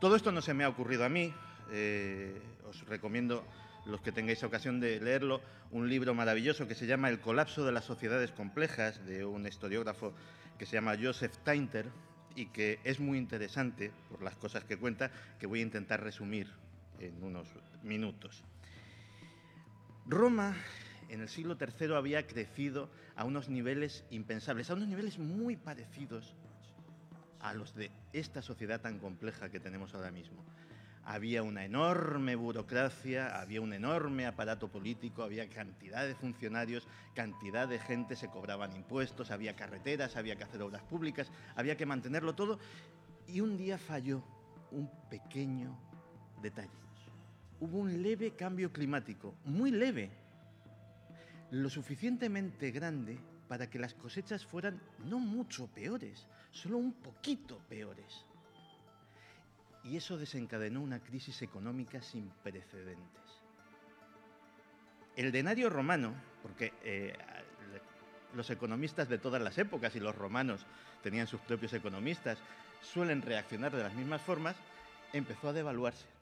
Todo esto no se me ha ocurrido a mí. eh, os recomiendo, los que tengáis ocasión de leerlo, un libro maravilloso que se llama El colapso de las sociedades complejas, de un historiógrafo que se llama Joseph Tainter, y que es muy interesante por las cosas que cuenta, que voy a intentar resumir en unos minutos. Roma en el siglo III había crecido a unos niveles impensables, a unos niveles muy parecidos a los de esta sociedad tan compleja que tenemos ahora mismo. Había una enorme burocracia, había un enorme aparato político, había cantidad de funcionarios, cantidad de gente, se cobraban impuestos, había carreteras, había que hacer obras públicas, había que mantenerlo todo. Y un día falló un pequeño detalle. Hubo un leve cambio climático, muy leve, lo suficientemente grande para que las cosechas fueran no mucho peores, solo un poquito peores. Y eso desencadenó una crisis económica sin precedentes. El denario romano, porque eh, los economistas de todas las épocas y los romanos tenían sus propios economistas, suelen reaccionar de las mismas formas, empezó a devaluarse.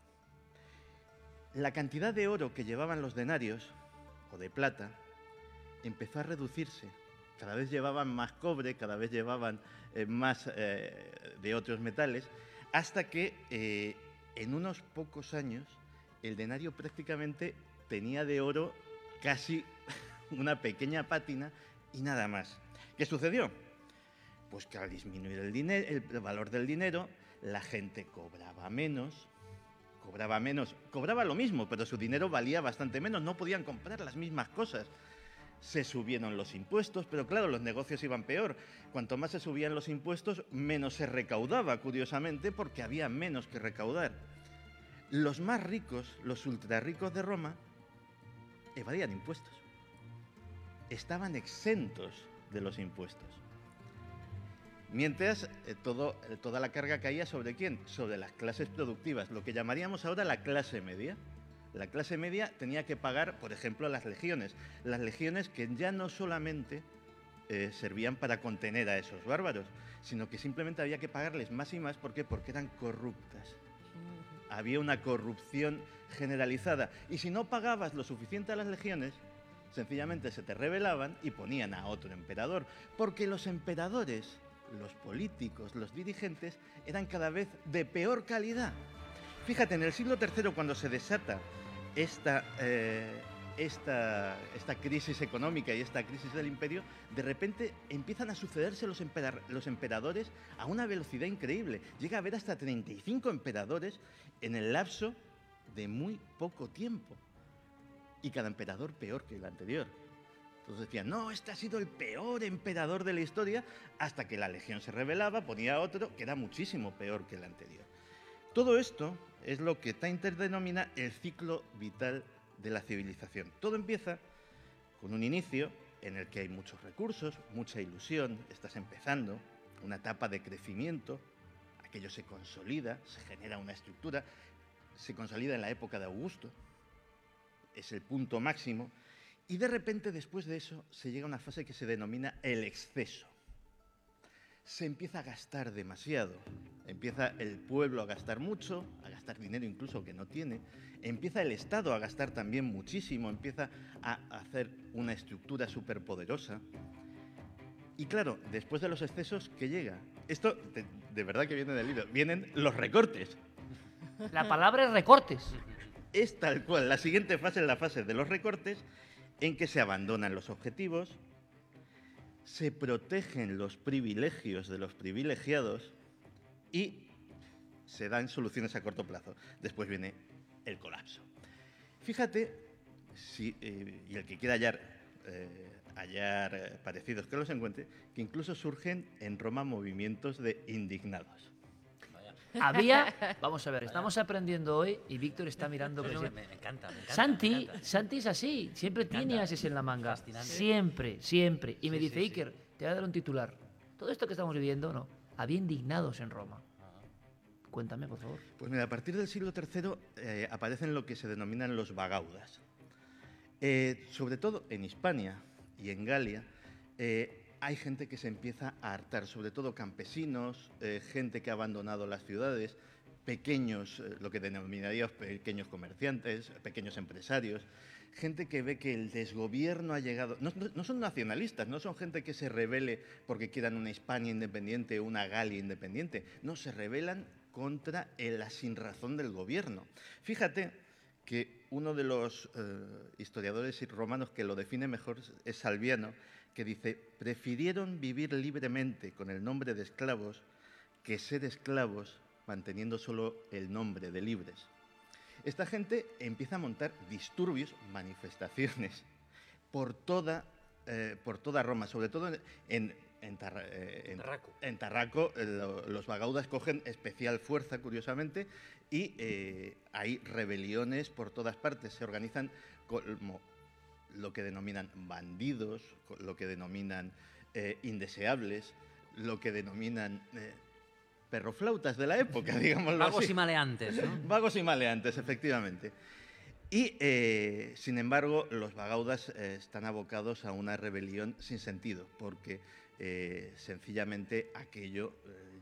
La cantidad de oro que llevaban los denarios, o de plata, empezó a reducirse. Cada vez llevaban más cobre, cada vez llevaban eh, más eh, de otros metales, hasta que eh, en unos pocos años el denario prácticamente tenía de oro casi una pequeña pátina y nada más. ¿Qué sucedió? Pues que al disminuir el, diner- el valor del dinero, la gente cobraba menos, cobraba menos, cobraba lo mismo, pero su dinero valía bastante menos, no podían comprar las mismas cosas. Se subieron los impuestos, pero claro, los negocios iban peor. Cuanto más se subían los impuestos, menos se recaudaba, curiosamente, porque había menos que recaudar. Los más ricos, los ultra ricos de Roma, evadían impuestos. Estaban exentos de los impuestos. Mientras eh, todo, eh, toda la carga caía sobre quién? Sobre las clases productivas, lo que llamaríamos ahora la clase media. La clase media tenía que pagar, por ejemplo, a las legiones. Las legiones que ya no solamente eh, servían para contener a esos bárbaros, sino que simplemente había que pagarles más y más. ¿Por qué? Porque eran corruptas. Había una corrupción generalizada. Y si no pagabas lo suficiente a las legiones, sencillamente se te rebelaban y ponían a otro emperador. Porque los emperadores, los políticos, los dirigentes, eran cada vez de peor calidad. Fíjate, en el siglo III, cuando se desata esta, eh, esta, esta crisis económica y esta crisis del imperio, de repente empiezan a sucederse los emperadores a una velocidad increíble. Llega a haber hasta 35 emperadores en el lapso de muy poco tiempo. Y cada emperador peor que el anterior. Entonces decían, no, este ha sido el peor emperador de la historia, hasta que la legión se rebelaba, ponía otro que era muchísimo peor que el anterior. Todo esto es lo que Tainter denomina el ciclo vital de la civilización. Todo empieza con un inicio en el que hay muchos recursos, mucha ilusión, estás empezando, una etapa de crecimiento, aquello se consolida, se genera una estructura, se consolida en la época de Augusto, es el punto máximo, Y de repente después de eso se llega a una fase que se denomina el exceso. Se empieza a gastar demasiado, empieza el pueblo a gastar mucho, a gastar dinero incluso que no tiene, empieza el Estado a gastar también muchísimo, empieza a hacer una estructura superpoderosa. Y claro, después de los excesos, ¿qué llega? Esto de, de verdad que viene del libro, vienen los recortes. La palabra es recortes. Es tal cual. La siguiente fase es la fase de los recortes, en que se abandonan los objetivos, se protegen los privilegios de los privilegiados y se dan soluciones a corto plazo. Después viene el colapso. Fíjate, eh, y el que quiera hallar, eh, hallar eh, parecidos que los encuentre, que incluso surgen en Roma movimientos de indignados. Había, vamos a ver, estamos aprendiendo hoy y Víctor está mirando. Me, me encanta, me encanta. Santi, me encanta. Santi es así, siempre tiene ases en la manga. Fascinante. Siempre, siempre. Y me dice, sí, sí. Iker, te voy a dar un titular. Todo esto que estamos viviendo, no. Había indignados en Roma. Cuéntame, por favor. Pues mira, a partir del siglo III eh, aparecen lo que se denominan los vagaudas. Eh, sobre todo en Hispania y en Galia, eh, hay gente que se empieza a hartar, sobre todo campesinos, eh, gente que ha abandonado las ciudades, pequeños, eh, lo que denominaríamos pequeños comerciantes, pequeños empresarios, gente que ve que el desgobierno ha llegado. No, son nacionalistas, no son gente que se rebele porque quieran una Hispania independiente o una Galia independiente. No, se rebelan contra la sinrazón del gobierno. Fíjate que uno de los eh, historiadores romanos que lo define mejor es Salviano, que dice, prefirieron vivir libremente con el nombre de esclavos que ser esclavos manteniendo solo el nombre de libres. Esta gente empieza a montar disturbios, manifestaciones, por toda, eh, por toda Roma, sobre todo en, en, en Tarra- eh, en- Tarraco. en Tarraco, eh, lo- los vagaudas cogen especial fuerza, curiosamente, y eh, hay rebeliones por todas partes. Se organizan como lo que denominan bandidos, lo que denominan eh, indeseables, lo que denominan eh, perroflautas de la época, digámoslo Vagos así. y maleantes, ¿no? Vagos y maleantes, efectivamente. Y, eh, sin embargo, los vagaudas están abocados a una rebelión sin sentido, porque sencillamente aquello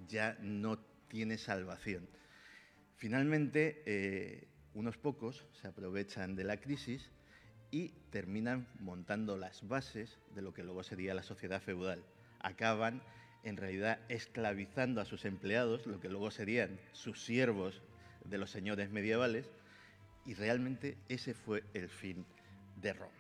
ya no tiene salvación. Finalmente, unos pocos se aprovechan de la crisis y terminan montando las bases de lo que luego sería la sociedad feudal. Acaban, en realidad, esclavizando a sus empleados, lo que luego serían sus siervos de los señores medievales, y realmente ese fue el fin de Roma.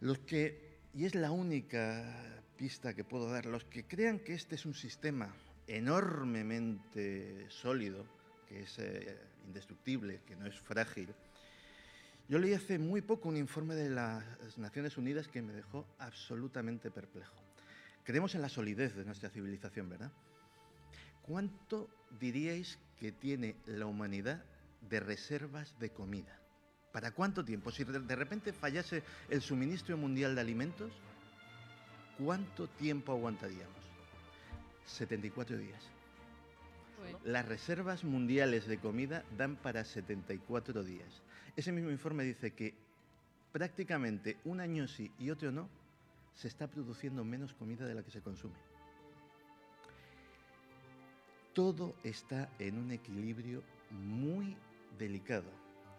Los que, y es la única pista que puedo dar, los que crean que este es un sistema enormemente sólido, que es eh, indestructible, que no es frágil, yo leí hace muy poco un informe de las Naciones Unidas que me dejó absolutamente perplejo. Creemos en la solidez de nuestra civilización, ¿verdad? ¿Cuánto diríais que tiene la humanidad de reservas de comida? ¿Para cuánto tiempo? Si de repente fallase el suministro mundial de alimentos, ¿cuánto tiempo aguantaríamos? 74 días. Las reservas mundiales de comida dan para 74 días. Ese mismo informe dice que prácticamente un año sí y otro no, se está produciendo menos comida de la que se consume. Todo está en un equilibrio muy delicado.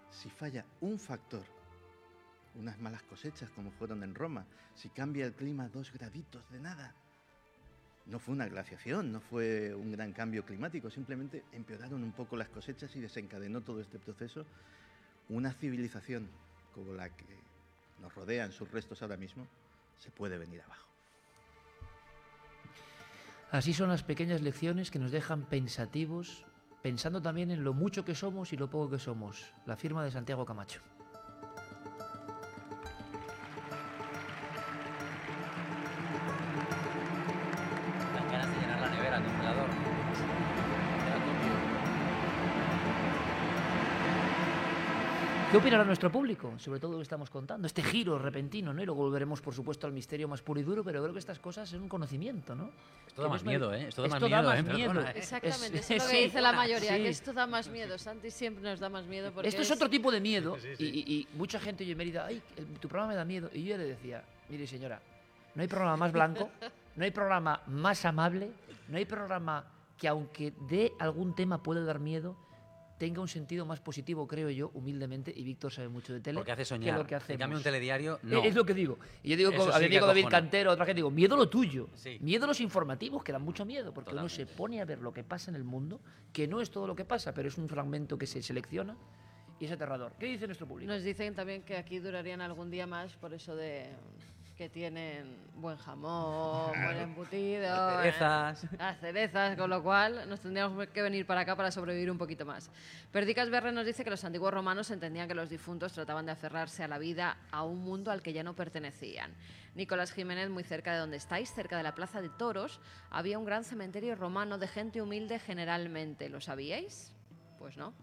Si falla un factor, unas malas cosechas como fueron en Roma, si cambia el clima dos graditos de nada, no fue una glaciación, no fue un gran cambio climático, simplemente empeoraron un poco las cosechas y desencadenó todo este proceso. Una civilización como la que nos rodean sus restos ahora mismo se puede venir abajo. Así son las pequeñas lecciones que nos dejan pensativos, pensando también en lo mucho que somos y lo poco que somos. La firma de Santiago Camacho. ¿Qué opinará nuestro público sobre todo lo que estamos contando? Este giro repentino, ¿no? Y luego volveremos, por supuesto, al misterio más puro y duro, pero creo que estas cosas son un conocimiento, ¿no? Esto da más es miedo, ¿eh? Esto da más Esto miedo, ¿eh? Perdona, ¿eh? Exactamente, Es- eso es lo que sí, dice la mayoría, sí. que esto da más miedo. Santi siempre nos da más miedo porque Esto es otro tipo de miedo Sí, sí, y- sí. Y, y mucha gente oye Mérida, ay, el- tu programa me da miedo. Y yo le decía, mire señora, no hay programa más blanco, no hay programa más amable, no hay programa que aunque dé algún tema pueda dar miedo, tenga un sentido más positivo, creo yo, humildemente, y Víctor sabe mucho de tele. Porque hace que soñar. lo que En hacemos. cambio, un telediario, no. Es lo que digo. Y yo digo, Eso a sí que David. Cantero, otra gente, digo, miedo lo tuyo. Sí. Miedo los informativos, que dan mucho miedo, porque uno se pone a ver lo que pasa en el mundo, que no es todo lo que pasa, pero es un fragmento que se selecciona y es aterrador. ¿Qué dice nuestro público? Nos dicen también que aquí durarían algún día más por eso de que tienen buen jamón, buen embutido, Las cerezas. eh, las cerezas, con lo cual nos tendríamos que venir para acá para sobrevivir un poquito más. Perdicas Berre nos dice que los antiguos romanos entendían que los difuntos trataban de aferrarse a la vida, a un mundo al que ya no pertenecían. Nicolás Jiménez, muy cerca de donde estáis, cerca de la Plaza de Toros, había un gran cementerio romano de gente humilde generalmente. ¿Lo sabíais? Pues no.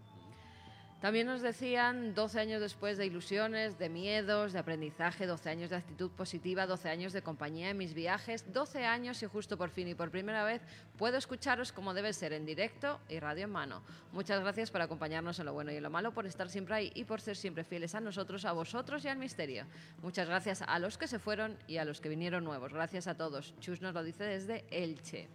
También nos decían 12 años después de ilusiones, de miedos, de aprendizaje, 12 años de actitud positiva, 12 años de compañía en mis viajes, 12 años y justo por fin y por primera vez puedo escucharos como debe ser en directo y radio en mano. Muchas gracias por acompañarnos en lo bueno y en lo malo, por estar siempre ahí y por ser siempre fieles a nosotros, a vosotros y al misterio. Muchas gracias a los que se fueron y a los que vinieron nuevos. Gracias a todos. Chus nos lo dice desde Elche.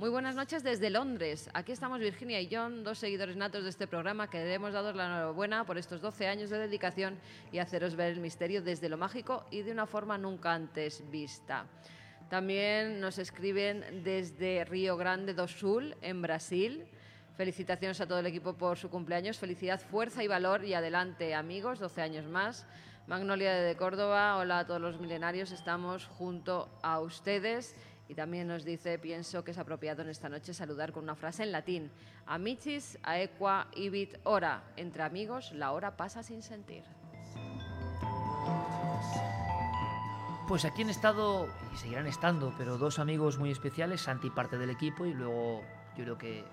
Muy buenas noches desde Londres. Aquí estamos Virginia y John, dos seguidores natos de este programa que debemos daros la enhorabuena por estos 12 años de dedicación y haceros ver el misterio desde lo mágico y de una forma nunca antes vista. También nos escriben desde Río Grande do Sul, en Brasil. Felicitaciones a todo el equipo por su cumpleaños. Felicidad, fuerza y valor y adelante amigos, 12 años más. Magnolia de Córdoba, hola a todos los milenarios, estamos junto a ustedes. Y también nos dice, pienso que es apropiado en esta noche saludar con una frase en latín. Amicis aequa ibit hora. Entre amigos, la hora pasa sin sentir. Pues aquí han estado, y seguirán estando, pero dos amigos muy especiales, Santi parte del equipo y luego yo creo que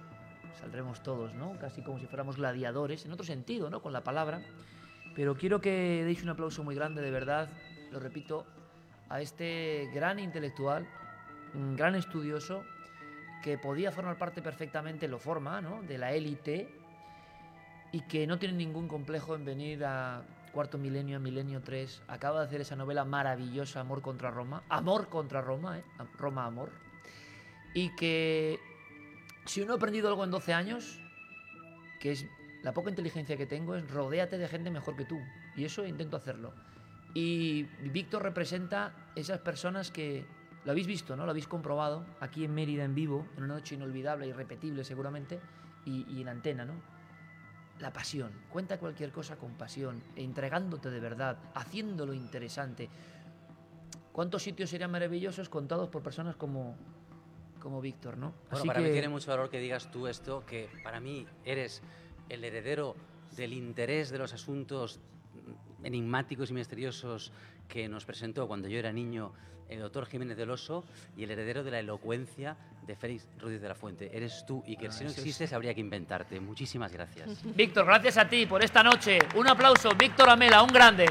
saldremos todos, ¿no? Casi como si fuéramos gladiadores, en otro sentido, ¿no? Con la palabra. Pero quiero que deis un aplauso muy grande, de verdad, lo repito, a este gran intelectual, un gran estudioso, que podía formar parte perfectamente, lo forma, ¿no? De la élite y que no tiene ningún complejo en venir a Cuarto Milenio, a Milenio 3. Acaba de hacer esa novela maravillosa, Amor contra Roma. Amor contra Roma, ¿eh? Roma Amor. Y que si uno ha aprendido algo en 12 años, que es la poca inteligencia que tengo, es rodéate de gente mejor que tú. Y eso intento hacerlo. Y Víctor representa esas personas que lo habéis visto, ¿no? Lo habéis comprobado aquí en Mérida en vivo, en una noche inolvidable, irrepetible seguramente, y, y en antena, ¿no? La pasión. Cuenta cualquier cosa con pasión, entregándote de verdad, haciéndolo interesante. ¿Cuántos sitios serían maravillosos contados por personas como, como Víctor, ¿no? Bueno, para mí tiene mucho valor que digas tú esto, que para mí eres el heredero del interés de los asuntos enigmáticos y misteriosos que nos presentó cuando yo era niño el doctor Jiménez del Oso y el heredero de la elocuencia de Félix Rodríguez de la Fuente. Eres tú y que Ah, si no es- existes habría que inventarte. Muchísimas gracias. Víctor, gracias a ti por esta noche. Un aplauso, Víctor Amela, un grande.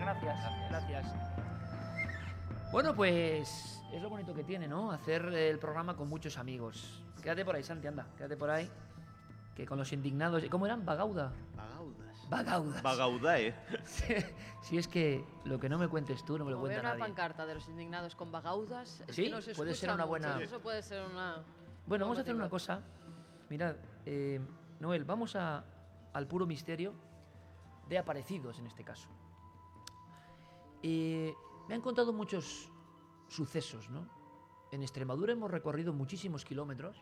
Gracias. Gracias. Bueno, pues es lo bonito que tiene, ¿no? Hacer el programa con muchos amigos. Quédate por ahí, Santi, anda. Quédate por ahí. Que con los indignados. ¿Cómo eran? Bagauda. Bagaudas. Bagaudas. Bagaudae. Si es que lo que no me cuentes tú no me lo cuenta una nadie. pancarta de los indignados con bagaudas. es Sí, que no se puede ser una mucho, buena- Eso puede ser una. Bueno, vamos a hacer una cosa. Mirad, eh, Noel, vamos a, al puro misterio de aparecidos en este caso. Eh, me han contado muchos sucesos, ¿no? En Extremadura hemos recorrido muchísimos kilómetros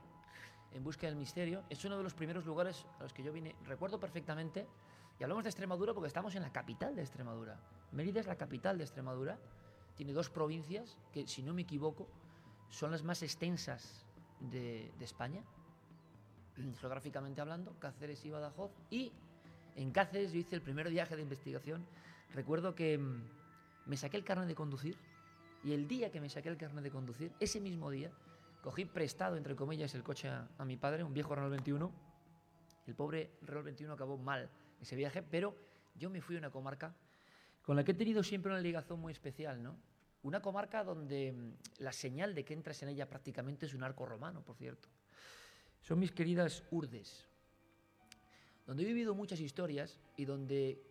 en busca del misterio. Es uno de los primeros lugares a los que yo vine. Recuerdo perfectamente, y hablamos de Extremadura porque estamos en la capital de Extremadura. Mérida es la capital de Extremadura. Tiene dos provincias que, si no me equivoco, son las más extensas de, de España, geográficamente hablando, Cáceres y Badajoz. Y en Cáceres yo hice el primer viaje de investigación. Recuerdo que mm, me saqué el carnet de conducir y el día que me saqué el carnet de conducir, ese mismo día, cogí prestado, entre comillas, el coche a, mi padre, un viejo Renault 21. El pobre Renault 21 acabó mal ese viaje, pero yo me fui a una comarca con la que he tenido siempre una ligazón muy especial, ¿no? Una comarca donde mm, la señal de que entras en ella prácticamente es un arco romano, por cierto. Son mis queridas Urdes, donde he vivido muchas historias y donde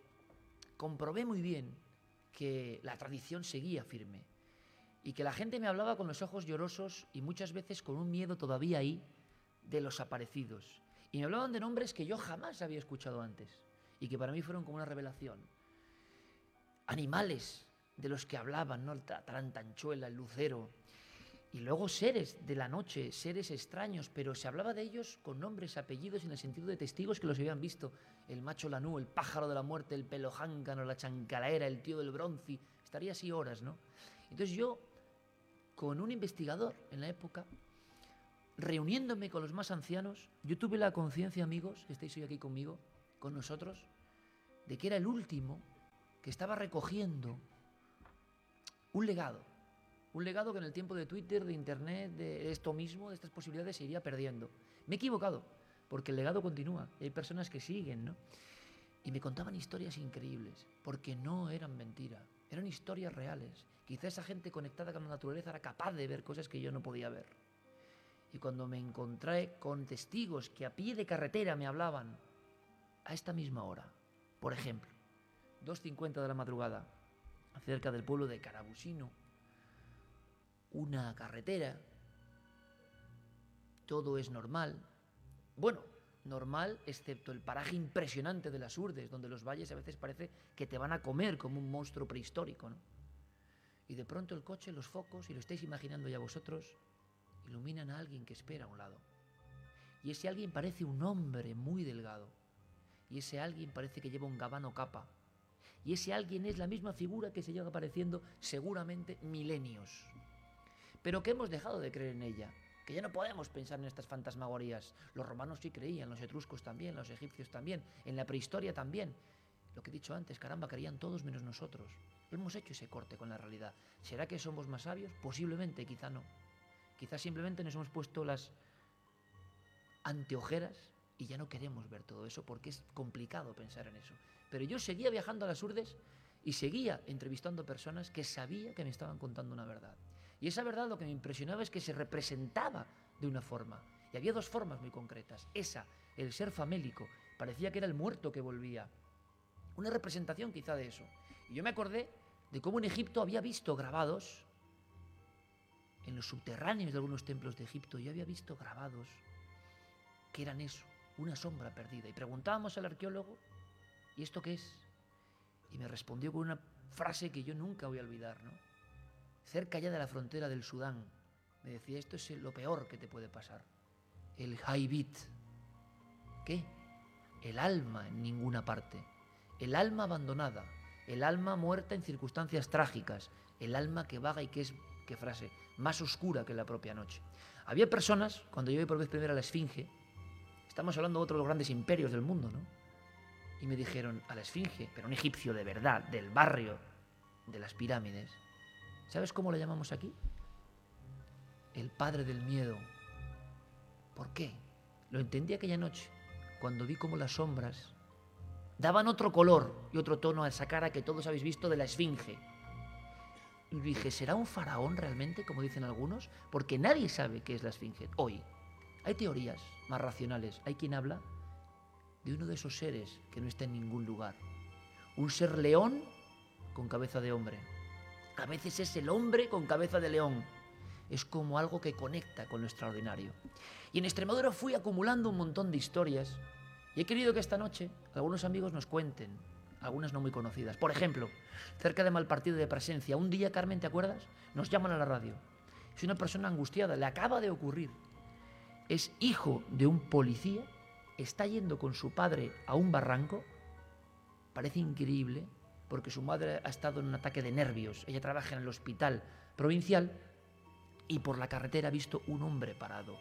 comprobé muy bien que la tradición seguía firme y que la gente me hablaba con los ojos llorosos y muchas veces con un miedo todavía ahí de los aparecidos. Y me hablaban de nombres que yo jamás había escuchado antes y que para mí fueron como una revelación. Animales de los que hablaban, ¿no? La tarantanchuela, el lucero. Y luego seres de la noche, seres extraños, pero se hablaba de ellos con nombres, apellidos en el sentido de testigos que los habían visto. El macho lanú, el pájaro de la muerte, el pelojáncano, la chancalaera, el tío del bronci. Estaría así horas, ¿no? Entonces yo, con un investigador en la época, reuniéndome con los más ancianos, yo tuve la conciencia, amigos, que estáis hoy aquí conmigo, con nosotros, de que era el último que estaba recogiendo un legado. Un legado que en el tiempo de Twitter, de Internet, de esto mismo, de estas posibilidades, se iría perdiendo. Me he equivocado, porque el legado continúa. y Hay personas que siguen, ¿no? Y me contaban historias increíbles, porque no eran mentira, eran historias reales. Quizá esa gente conectada con la naturaleza era capaz de ver cosas que yo no podía ver. Y cuando me encontré con testigos que a pie de carretera me hablaban a esta misma hora, por ejemplo, 2.50 de la madrugada, cerca del pueblo de Carabusino, una carretera, todo es normal. Bueno, normal, excepto el paraje impresionante de las Urdes, donde los valles a veces parece que te van a comer como un monstruo prehistórico, ¿no? Y de pronto el coche, los focos, y lo estáis imaginando ya vosotros, iluminan a alguien que espera a un lado. Y ese alguien parece un hombre muy delgado. Y ese alguien parece que lleva un gabano capa. Y ese alguien es la misma figura que se lleva apareciendo seguramente milenios. Pero que hemos dejado de creer en ella. Ya no podemos pensar en estas fantasmagorías. Los romanos sí creían, los etruscos también, los egipcios también, en la prehistoria también. Lo que he dicho antes, caramba, creían todos menos nosotros. Hemos hecho ese corte con la realidad. ¿Será que somos más sabios? Posiblemente, quizá no. Quizás simplemente nos hemos puesto las anteojeras y ya no queremos ver todo eso porque es complicado pensar en eso. Pero yo seguía viajando a las Urdes y seguía entrevistando personas que sabía que me estaban contando una verdad. Y esa verdad lo que me impresionaba es que se representaba de una forma. Y había dos formas muy concretas. Esa, el ser famélico, parecía que era el muerto que volvía. Una representación quizá de eso. Y yo me acordé de cómo en Egipto había visto grabados, en los subterráneos de algunos templos de Egipto, yo había visto grabados que eran eso, una sombra perdida. Y preguntábamos al arqueólogo, ¿y esto qué es? Y me respondió con una frase que yo nunca voy a olvidar, ¿no? Cerca ya de la frontera del Sudán, me decía, esto es lo peor que te puede pasar. El Haibit. ¿Qué? El alma en ninguna parte. El alma abandonada. El alma muerta en circunstancias trágicas. El alma que vaga y que es, qué frase, más oscura que la propia noche. Había personas, cuando yo vi por vez primera a la Esfinge, estamos hablando de otro de los grandes imperios del mundo, ¿no? Y me dijeron, a la Esfinge, pero un egipcio de verdad, del barrio de las pirámides. ¿Sabes cómo lo llamamos aquí? El padre del miedo. ¿Por qué? Lo entendí aquella noche, cuando vi cómo las sombras daban otro color y otro tono a esa cara que todos habéis visto de la Esfinge. Y dije, ¿será un faraón realmente, como dicen algunos? Porque nadie sabe qué es la Esfinge hoy. Hay teorías más racionales. Hay quien habla de uno de esos seres que no está en ningún lugar. Un ser león con cabeza de hombre. A veces es el hombre con cabeza de león. Es como algo que conecta con lo extraordinario. Y en Extremadura fui acumulando un montón de historias y he querido que esta noche algunos amigos nos cuenten, algunas no muy conocidas. Por ejemplo, cerca de Malpartido de Presencia, un día, Carmen, ¿te acuerdas? Nos llaman a la radio. Es una persona angustiada, le acaba de ocurrir. Es hijo de un policía, está yendo con su padre a un barranco. Parece increíble, porque su madre ha estado en un ataque de nervios. Ella trabaja en el hospital provincial y por la carretera ha visto un hombre parado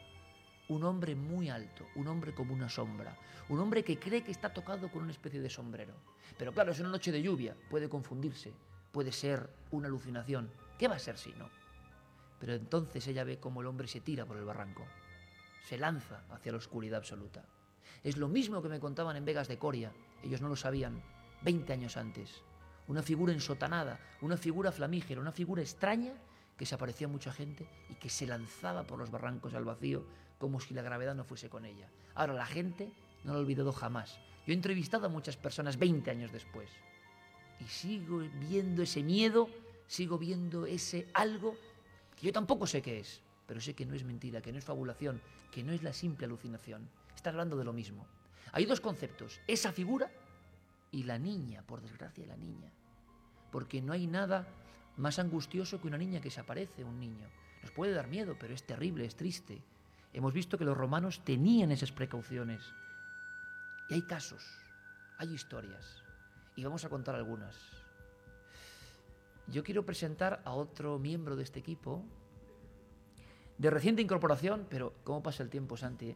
un hombre muy alto, un hombre como una sombra, un hombre que cree que está tocado con una especie de sombrero. Pero claro, es una noche de lluvia, puede confundirse, puede ser una alucinación. ¿Qué va a ser si no? Pero entonces ella ve cómo el hombre se tira por el barranco, se lanza hacia la oscuridad absoluta. Es lo mismo que me contaban en Vegas de Coria, ellos no lo sabían, 20 años antes. Una figura ensotanada, una figura flamígera, una figura extraña que se aparecía a mucha gente y que se lanzaba por los barrancos al vacío como si la gravedad no fuese con ella. Ahora la gente no lo ha olvidado jamás. Yo he entrevistado a muchas personas 20 años después y sigo viendo ese miedo, sigo viendo ese algo que yo tampoco sé qué es, pero sé que no es mentira, que no es fabulación, que no es la simple alucinación. Está hablando de lo mismo. Hay dos conceptos, esa figura y la niña, por desgracia la niña. Porque no hay nada más angustioso que una niña que se aparece, un niño. Nos puede dar miedo, pero es terrible, es triste. Hemos visto que los romanos tenían esas precauciones. Y hay casos, hay historias. Y vamos a contar algunas. Yo quiero presentar a otro miembro de este equipo, de reciente incorporación, pero ¿cómo pasa el tiempo, Santi?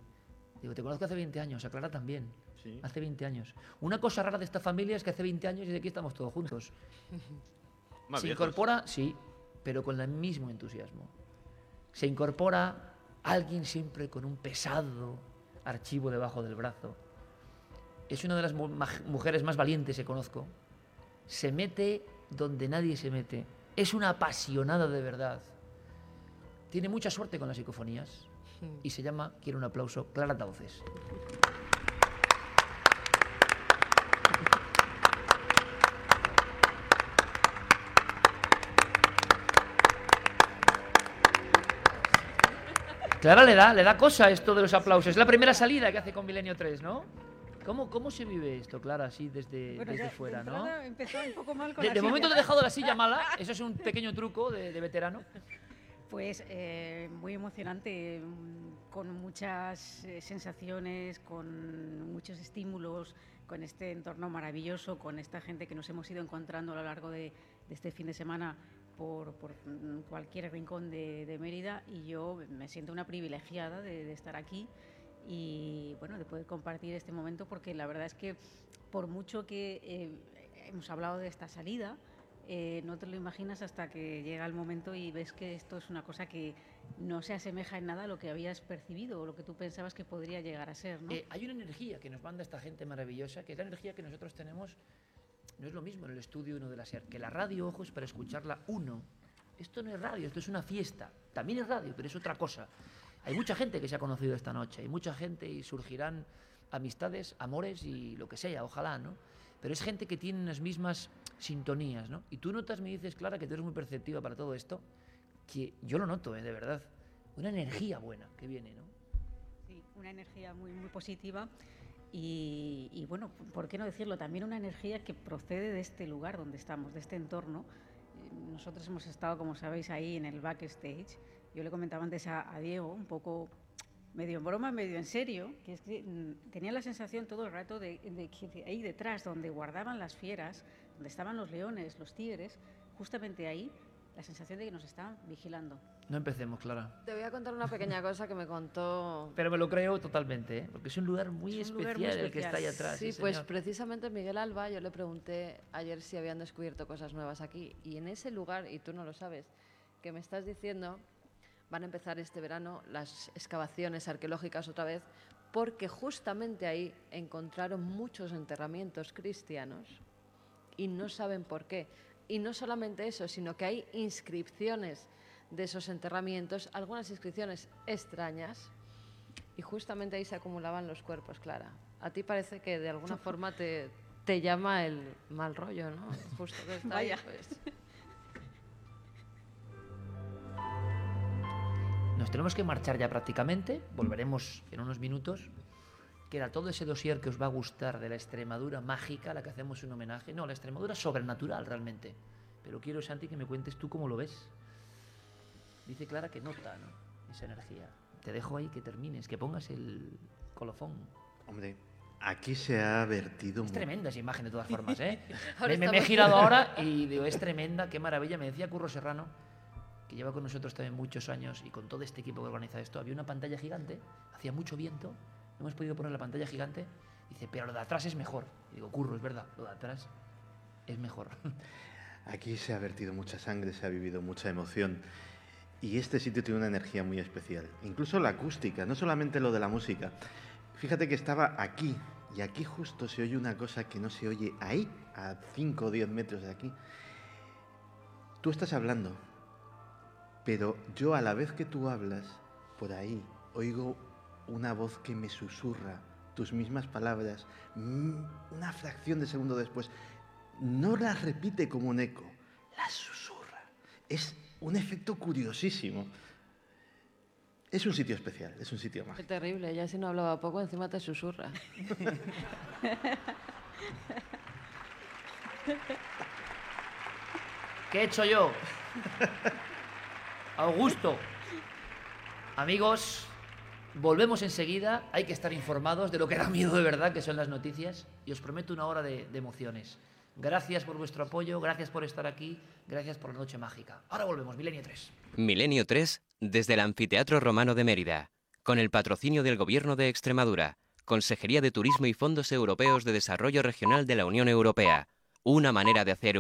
Digo, te conozco hace 20 años, a Clara Hace 20 años. Una cosa rara de esta familia es que hace 20 años y de aquí estamos todos juntos. Más Se viejos. incorpora, sí, pero con el mismo entusiasmo. Se incorpora alguien siempre con un pesado archivo debajo del brazo. Es una de las mu- mujeres más valientes que conozco. Se mete donde nadie se mete. Es una apasionada de verdad. Tiene mucha suerte con las psicofonías y se llama, quiero un aplauso, Clara Tauces. Clara le da, le da cosa esto de los aplausos. Es la primera salida que hace con Milenio 3, ¿no? ¿Cómo, cómo se vive esto, Clara, así desde, Bueno, desde fuera, de no? empezó un poco mal con De, la de momento silla. he dejado la silla mala, eso es un pequeño truco de, de veterano. Pues eh, muy emocionante, mm, con muchas eh, sensaciones, con muchos estímulos, con este entorno maravilloso, con esta gente que nos hemos ido encontrando a lo largo de, de este fin de semana por, por, cualquier rincón de, de Mérida y yo me siento una privilegiada de, de estar aquí y bueno, de poder compartir este momento porque la verdad es que por mucho que eh, hemos hablado de esta salida, eh, no te lo imaginas hasta que llega el momento y ves que esto es una cosa que no se asemeja en nada a lo que habías percibido o lo que tú pensabas que podría llegar a ser. ¿no? Eh, hay una energía que nos manda esta gente maravillosa, que es la energía que nosotros tenemos, no es lo mismo en el estudio uno de la SER, que la radio, ojo, es para escucharla uno. Esto no es radio, esto es una fiesta. También es radio, pero es otra cosa. Hay mucha gente que se ha conocido esta noche, hay mucha gente y surgirán amistades, amores y lo que sea, ojalá, ¿no? Pero es gente que tiene las mismas sintonías, ¿no? Y tú notas, me dices, Clara, que tú eres muy perceptiva para todo esto, que yo lo noto, ¿eh? de verdad. Una energía buena que viene, ¿no? Sí, una energía muy, muy positiva y, bueno, ¿por qué no decirlo? También una energía que procede de este lugar donde estamos, de este entorno. Eh, Nosotros hemos estado, como sabéis, ahí en el backstage. Yo le comentaba antes a, a Diego, un poco medio en broma, medio en serio, que es que mm, tenía la sensación todo el rato de, de que ahí detrás, donde guardaban las fieras, donde estaban los leones, los tigres, justamente ahí, la sensación de que nos estaban vigilando. No empecemos, Clara. Te voy a contar una pequeña cosa que me contó. Pero me lo creo totalmente, ¿eh? porque es un lugar muy Es un especial lugar muy el que está ahí atrás. Sí, sí, pues señor. precisamente Miguel Alba, yo le pregunté ayer si habían descubierto cosas nuevas aquí. Y en ese lugar, y tú no lo sabes, que me estás diciendo, van a empezar este verano las excavaciones arqueológicas otra vez, porque justamente ahí encontraron muchos enterramientos cristianos y no saben por qué. Y no solamente eso, sino que hay inscripciones de esos enterramientos, algunas inscripciones extrañas, y justamente ahí se acumulaban los cuerpos, Clara. A ti parece que de alguna forma te, te llama el mal rollo, ¿no? Justo que está ahí, Vaya. pues. Nos tenemos que marchar ya prácticamente, volveremos en unos minutos. Queda todo ese dossier que os va a gustar de la Extremadura mágica, a la que hacemos un homenaje. No, la Extremadura sobrenatural realmente. Pero quiero, Santi, que me cuentes tú cómo lo ves. Dice Clara que nota ¿no? esa energía. Te dejo ahí que termines, que pongas el colofón. Hombre, aquí se ha vertido Es tremenda esa imagen de todas formas, ¿eh? Me, me- me he girado ahora y digo, es tremenda, qué maravilla. Me decía Curro Serrano, que lleva con nosotros también muchos años y con todo este equipo que organiza esto, había una pantalla gigante, hacía mucho viento, no hemos podido poner la pantalla gigante. Dice, pero lo de atrás es mejor. Y digo, Curro, es verdad, lo de atrás es mejor. Aquí se ha vertido mucha sangre, se ha vivido mucha emoción. Y este sitio tiene una energía muy especial. Incluso la acústica, no solamente lo de la música. Fíjate que estaba aquí, y aquí justo se oye una cosa que no se oye ahí, a 5 o 10 metros de aquí. Tú estás hablando, pero yo a la vez que tú hablas, por ahí, oigo una voz que me susurra tus mismas palabras, mm, una fracción de segundo después. No las repite como un eco, las susurra. Es un efecto curiosísimo. Es un sitio especial, es un sitio Qué mágico. terrible, ya si no hablaba poco, encima te susurra. ¿Qué he hecho yo? Augusto. Amigos, volvemos enseguida. Hay que estar informados de lo que da miedo de verdad, que son las noticias. Y os prometo una hora de, de emociones. Gracias por vuestro apoyo, gracias por estar aquí, gracias por la noche mágica. Ahora volvemos, Milenio 3. Milenio 3 desde el Anfiteatro Romano de Mérida, con el patrocinio del Gobierno de Extremadura, Consejería de Turismo y Fondos Europeos de Desarrollo Regional de la Unión Europea. Una manera de hacer